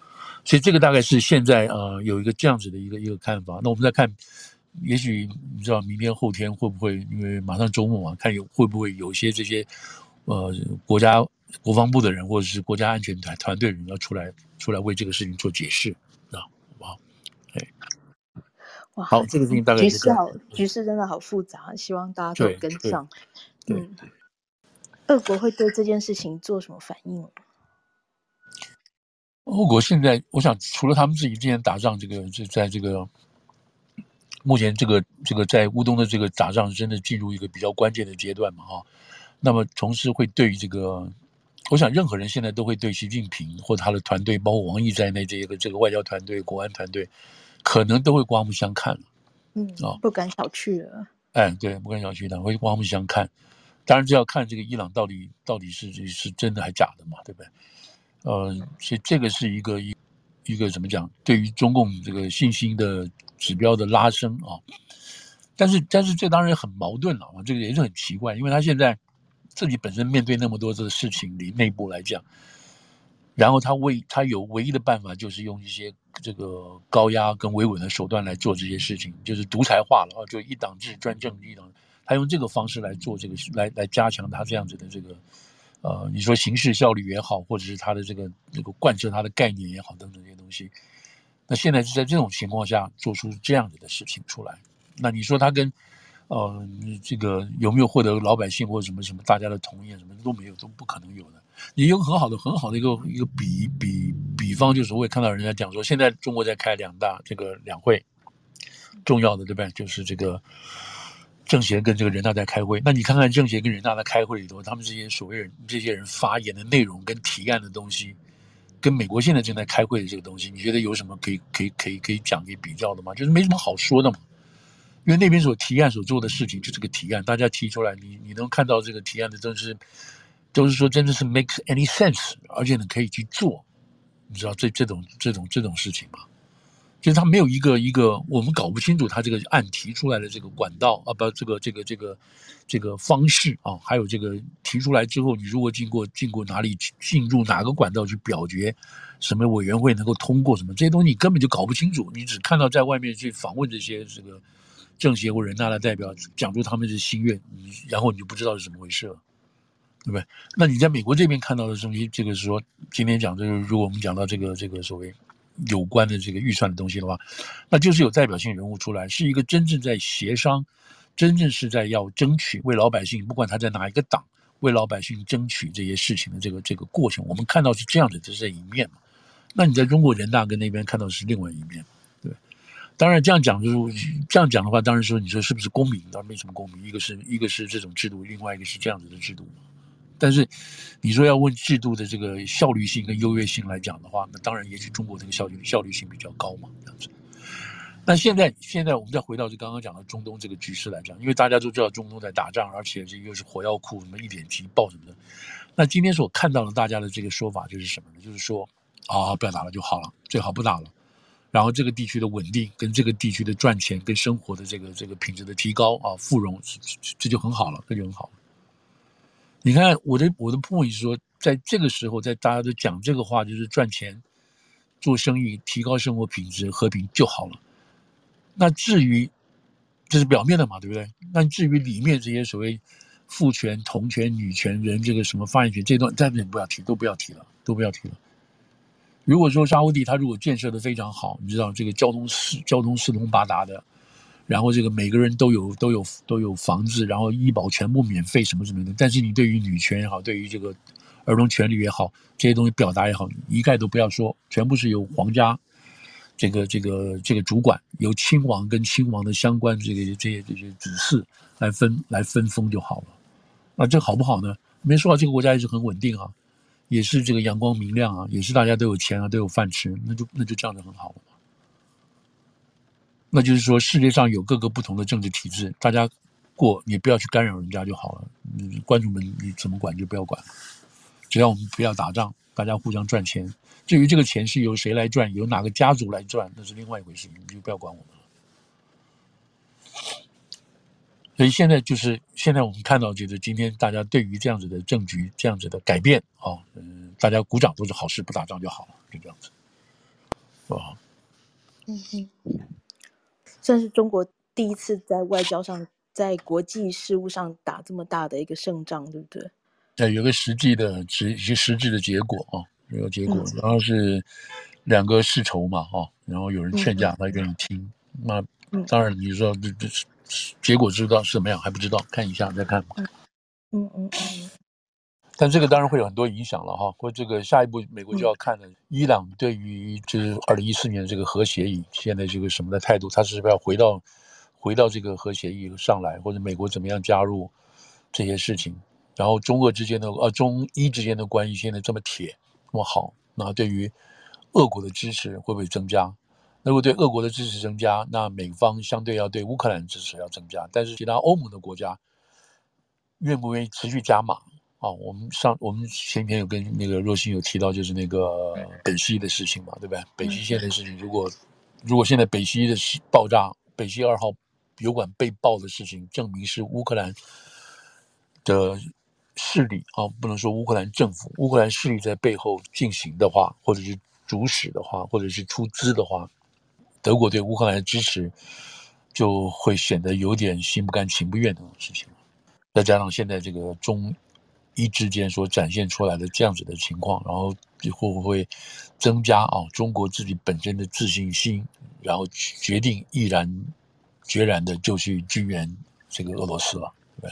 Speaker 3: 所以这个大概是现在呃有一个这样子的一个一个看法。那我们再看，也许你知道明天后天会不会？因为马上周末嘛，看有会不会有一些这些呃国家国防部的人或者是国家安全团团队人要出来出来为这个事情做解释啊？好不好？哎，
Speaker 1: 哇，
Speaker 3: 好，这个事情大概是。
Speaker 1: 局势好，局势真的好复杂，希望大家都跟上。嗯，俄国会对这件事情做什么反应？
Speaker 3: 俄国现在，我想除了他们自己之前打仗，这个是在这个目前这个这个在乌东的这个打仗，真的进入一个比较关键的阶段嘛，哈。那么同时会对于这个，我想任何人现在都会对习近平或者他的团队，包括王毅在内这个这个外交团队、国安团队，可能都会刮目相看了。
Speaker 1: 嗯，啊，不敢小觑了。
Speaker 3: 哎，对，不敢小觑的，会刮目相看。当然这要看这个伊朗到底到底是是真的还假的嘛，对不对？呃，所以这个是一个一一个怎么讲？对于中共这个信心的指标的拉升啊，但是但是这当然很矛盾了啊，这个也是很奇怪，因为他现在自己本身面对那么多的事情，里内部来讲。然后他唯他有唯一的办法，就是用一些这个高压跟维稳的手段来做这些事情，就是独裁化了啊，就一党制专政一党，他用这个方式来做这个，来来加强他这样子的这个，呃，你说行事效率也好，或者是他的这个这个贯彻他的概念也好，等等这些东西。那现在是在这种情况下做出这样子的事情出来，那你说他跟呃这个有没有获得老百姓或者什么什么大家的同意，什么都没有，都不可能有的。你有很好的很好的一个一个比比比方，就是我也看到人家讲说，现在中国在开两大这个两会，重要的对不对？就是这个政协跟这个人大在开会。那你看看政协跟人大在开会里头，他们这些所谓人这些人发言的内容跟提案的东西，跟美国现在正在开会的这个东西，你觉得有什么可以可以可以可以讲可以比较的吗？就是没什么好说的嘛。因为那边所提案所做的事情就这个提案，大家提出来，你你能看到这个提案的真是。都是说真的是 makes any sense，而且呢可以去做，你知道这这种这种这种事情吗？就是他没有一个一个我们搞不清楚他这个案提出来的这个管道啊，不这个这个这个这个方式啊，还有这个提出来之后，你如果经过经过哪里进入哪个管道去表决，什么委员会能够通过什么这些东西，你根本就搞不清楚，你只看到在外面去访问这些这个政协或人大的代表，讲出他们的心愿，然后你就不知道是怎么回事了。对不对？那你在美国这边看到的东西，这个是说今天讲这个，如果我们讲到这个这个所谓有关的这个预算的东西的话，那就是有代表性人物出来，是一个真正在协商，真正是在要争取为老百姓，不管他在哪一个党，为老百姓争取这些事情的这个这个过程，我们看到是这样的，这是一面嘛。那你在中国人大跟那边看到是另外一面，对。当然这样讲就是这样讲的话，当然说你说是不是公民？当然没什么公民，一个是一个是这种制度，另外一个是这样子的制度。但是，你说要问制度的这个效率性跟优越性来讲的话，那当然也许中国这个效率效率性比较高嘛，这样子。那现在现在我们再回到这刚刚讲的中东这个局势来讲，因为大家都知道中东在打仗，而且这又是火药库，什么一点急爆什么的。那今天所看到的大家的这个说法就是什么呢？就是说啊，不要打了就好了，最好不打了。然后这个地区的稳定跟这个地区的赚钱跟生活的这个这个品质的提高啊，富荣这就很好了，这就很好。你看，我的我的 point 是说，在这个时候，在大家都讲这个话，就是赚钱、做生意、提高生活品质、和平就好了。那至于这是表面的嘛，对不对？那至于里面这些所谓父权、同权、女权人这个什么发言权，这段暂时不要提，都不要提了，都不要提了。如果说沙乌地他如果建设的非常好，你知道这个交通四交通四通八达的。然后这个每个人都有都有都有房子，然后医保全部免费，什么什么的。但是你对于女权也好，对于这个儿童权利也好，这些东西表达也好，一概都不要说，全部是由皇家这个这个这个主管，由亲王跟亲王的相关这个这些这些指示来分来分封就好了。那这好不好呢？没说啊，这个国家也是很稳定啊，也是这个阳光明亮啊，也是大家都有钱啊，都有饭吃，那就那就这样子很好了。那就是说，世界上有各个不同的政治体制，大家过你不要去干扰人家就好了。你关主们你怎么管就不要管，只要我们不要打仗，大家互相赚钱。至于这个钱是由谁来赚，由哪个家族来赚，那是另外一回事，你就不要管我们了。所以现在就是现在我们看到，就是今天大家对于这样子的政局、这样子的改变啊，嗯，大家鼓掌都是好事，不打仗就好了，就这样子，啊，嗯哼。
Speaker 1: 算是中国第一次在外交上，在国际事务上打这么大的一个胜仗，对不对？
Speaker 3: 对，有个实际的实一些实质的结果啊，有个结果，嗯、然后是两个世仇嘛，哈，然后有人劝架，他愿意听。嗯、那当然，你说这这结果知道是怎么样还不知道，看一下再看吧。嗯嗯嗯。嗯但这个当然会有很多影响了哈，或这个下一步美国就要看了，伊朗对于就是二零一四年这个核协议现在这个什么的态度，他是不是要回到回到这个核协议上来，或者美国怎么样加入这些事情？然后中俄之间的呃中伊之间的关系现在这么铁这么好，那对于俄国的支持会不会增加？如果对俄国的支持增加，那美方相对要对乌克兰支持要增加，但是其他欧盟的国家。愿不愿意持续加码啊？我们上我们前天有跟那个若星有提到，就是那个北溪的事情嘛，对不对？北溪线的事情，如果如果现在北溪的爆炸，北溪二号油管被爆的事情，证明是乌克兰的势力啊，不能说乌克兰政府，乌克兰势力在背后进行的话，或者是主使的话，或者是出资的话，德国对乌克兰的支持就会显得有点心不甘情不愿的事情。再加上现在这个中一之间所展现出来的这样子的情况，然后会不会增加啊中国自己本身的自信心，然后决定毅然决然的就去支援这个俄罗斯了，对？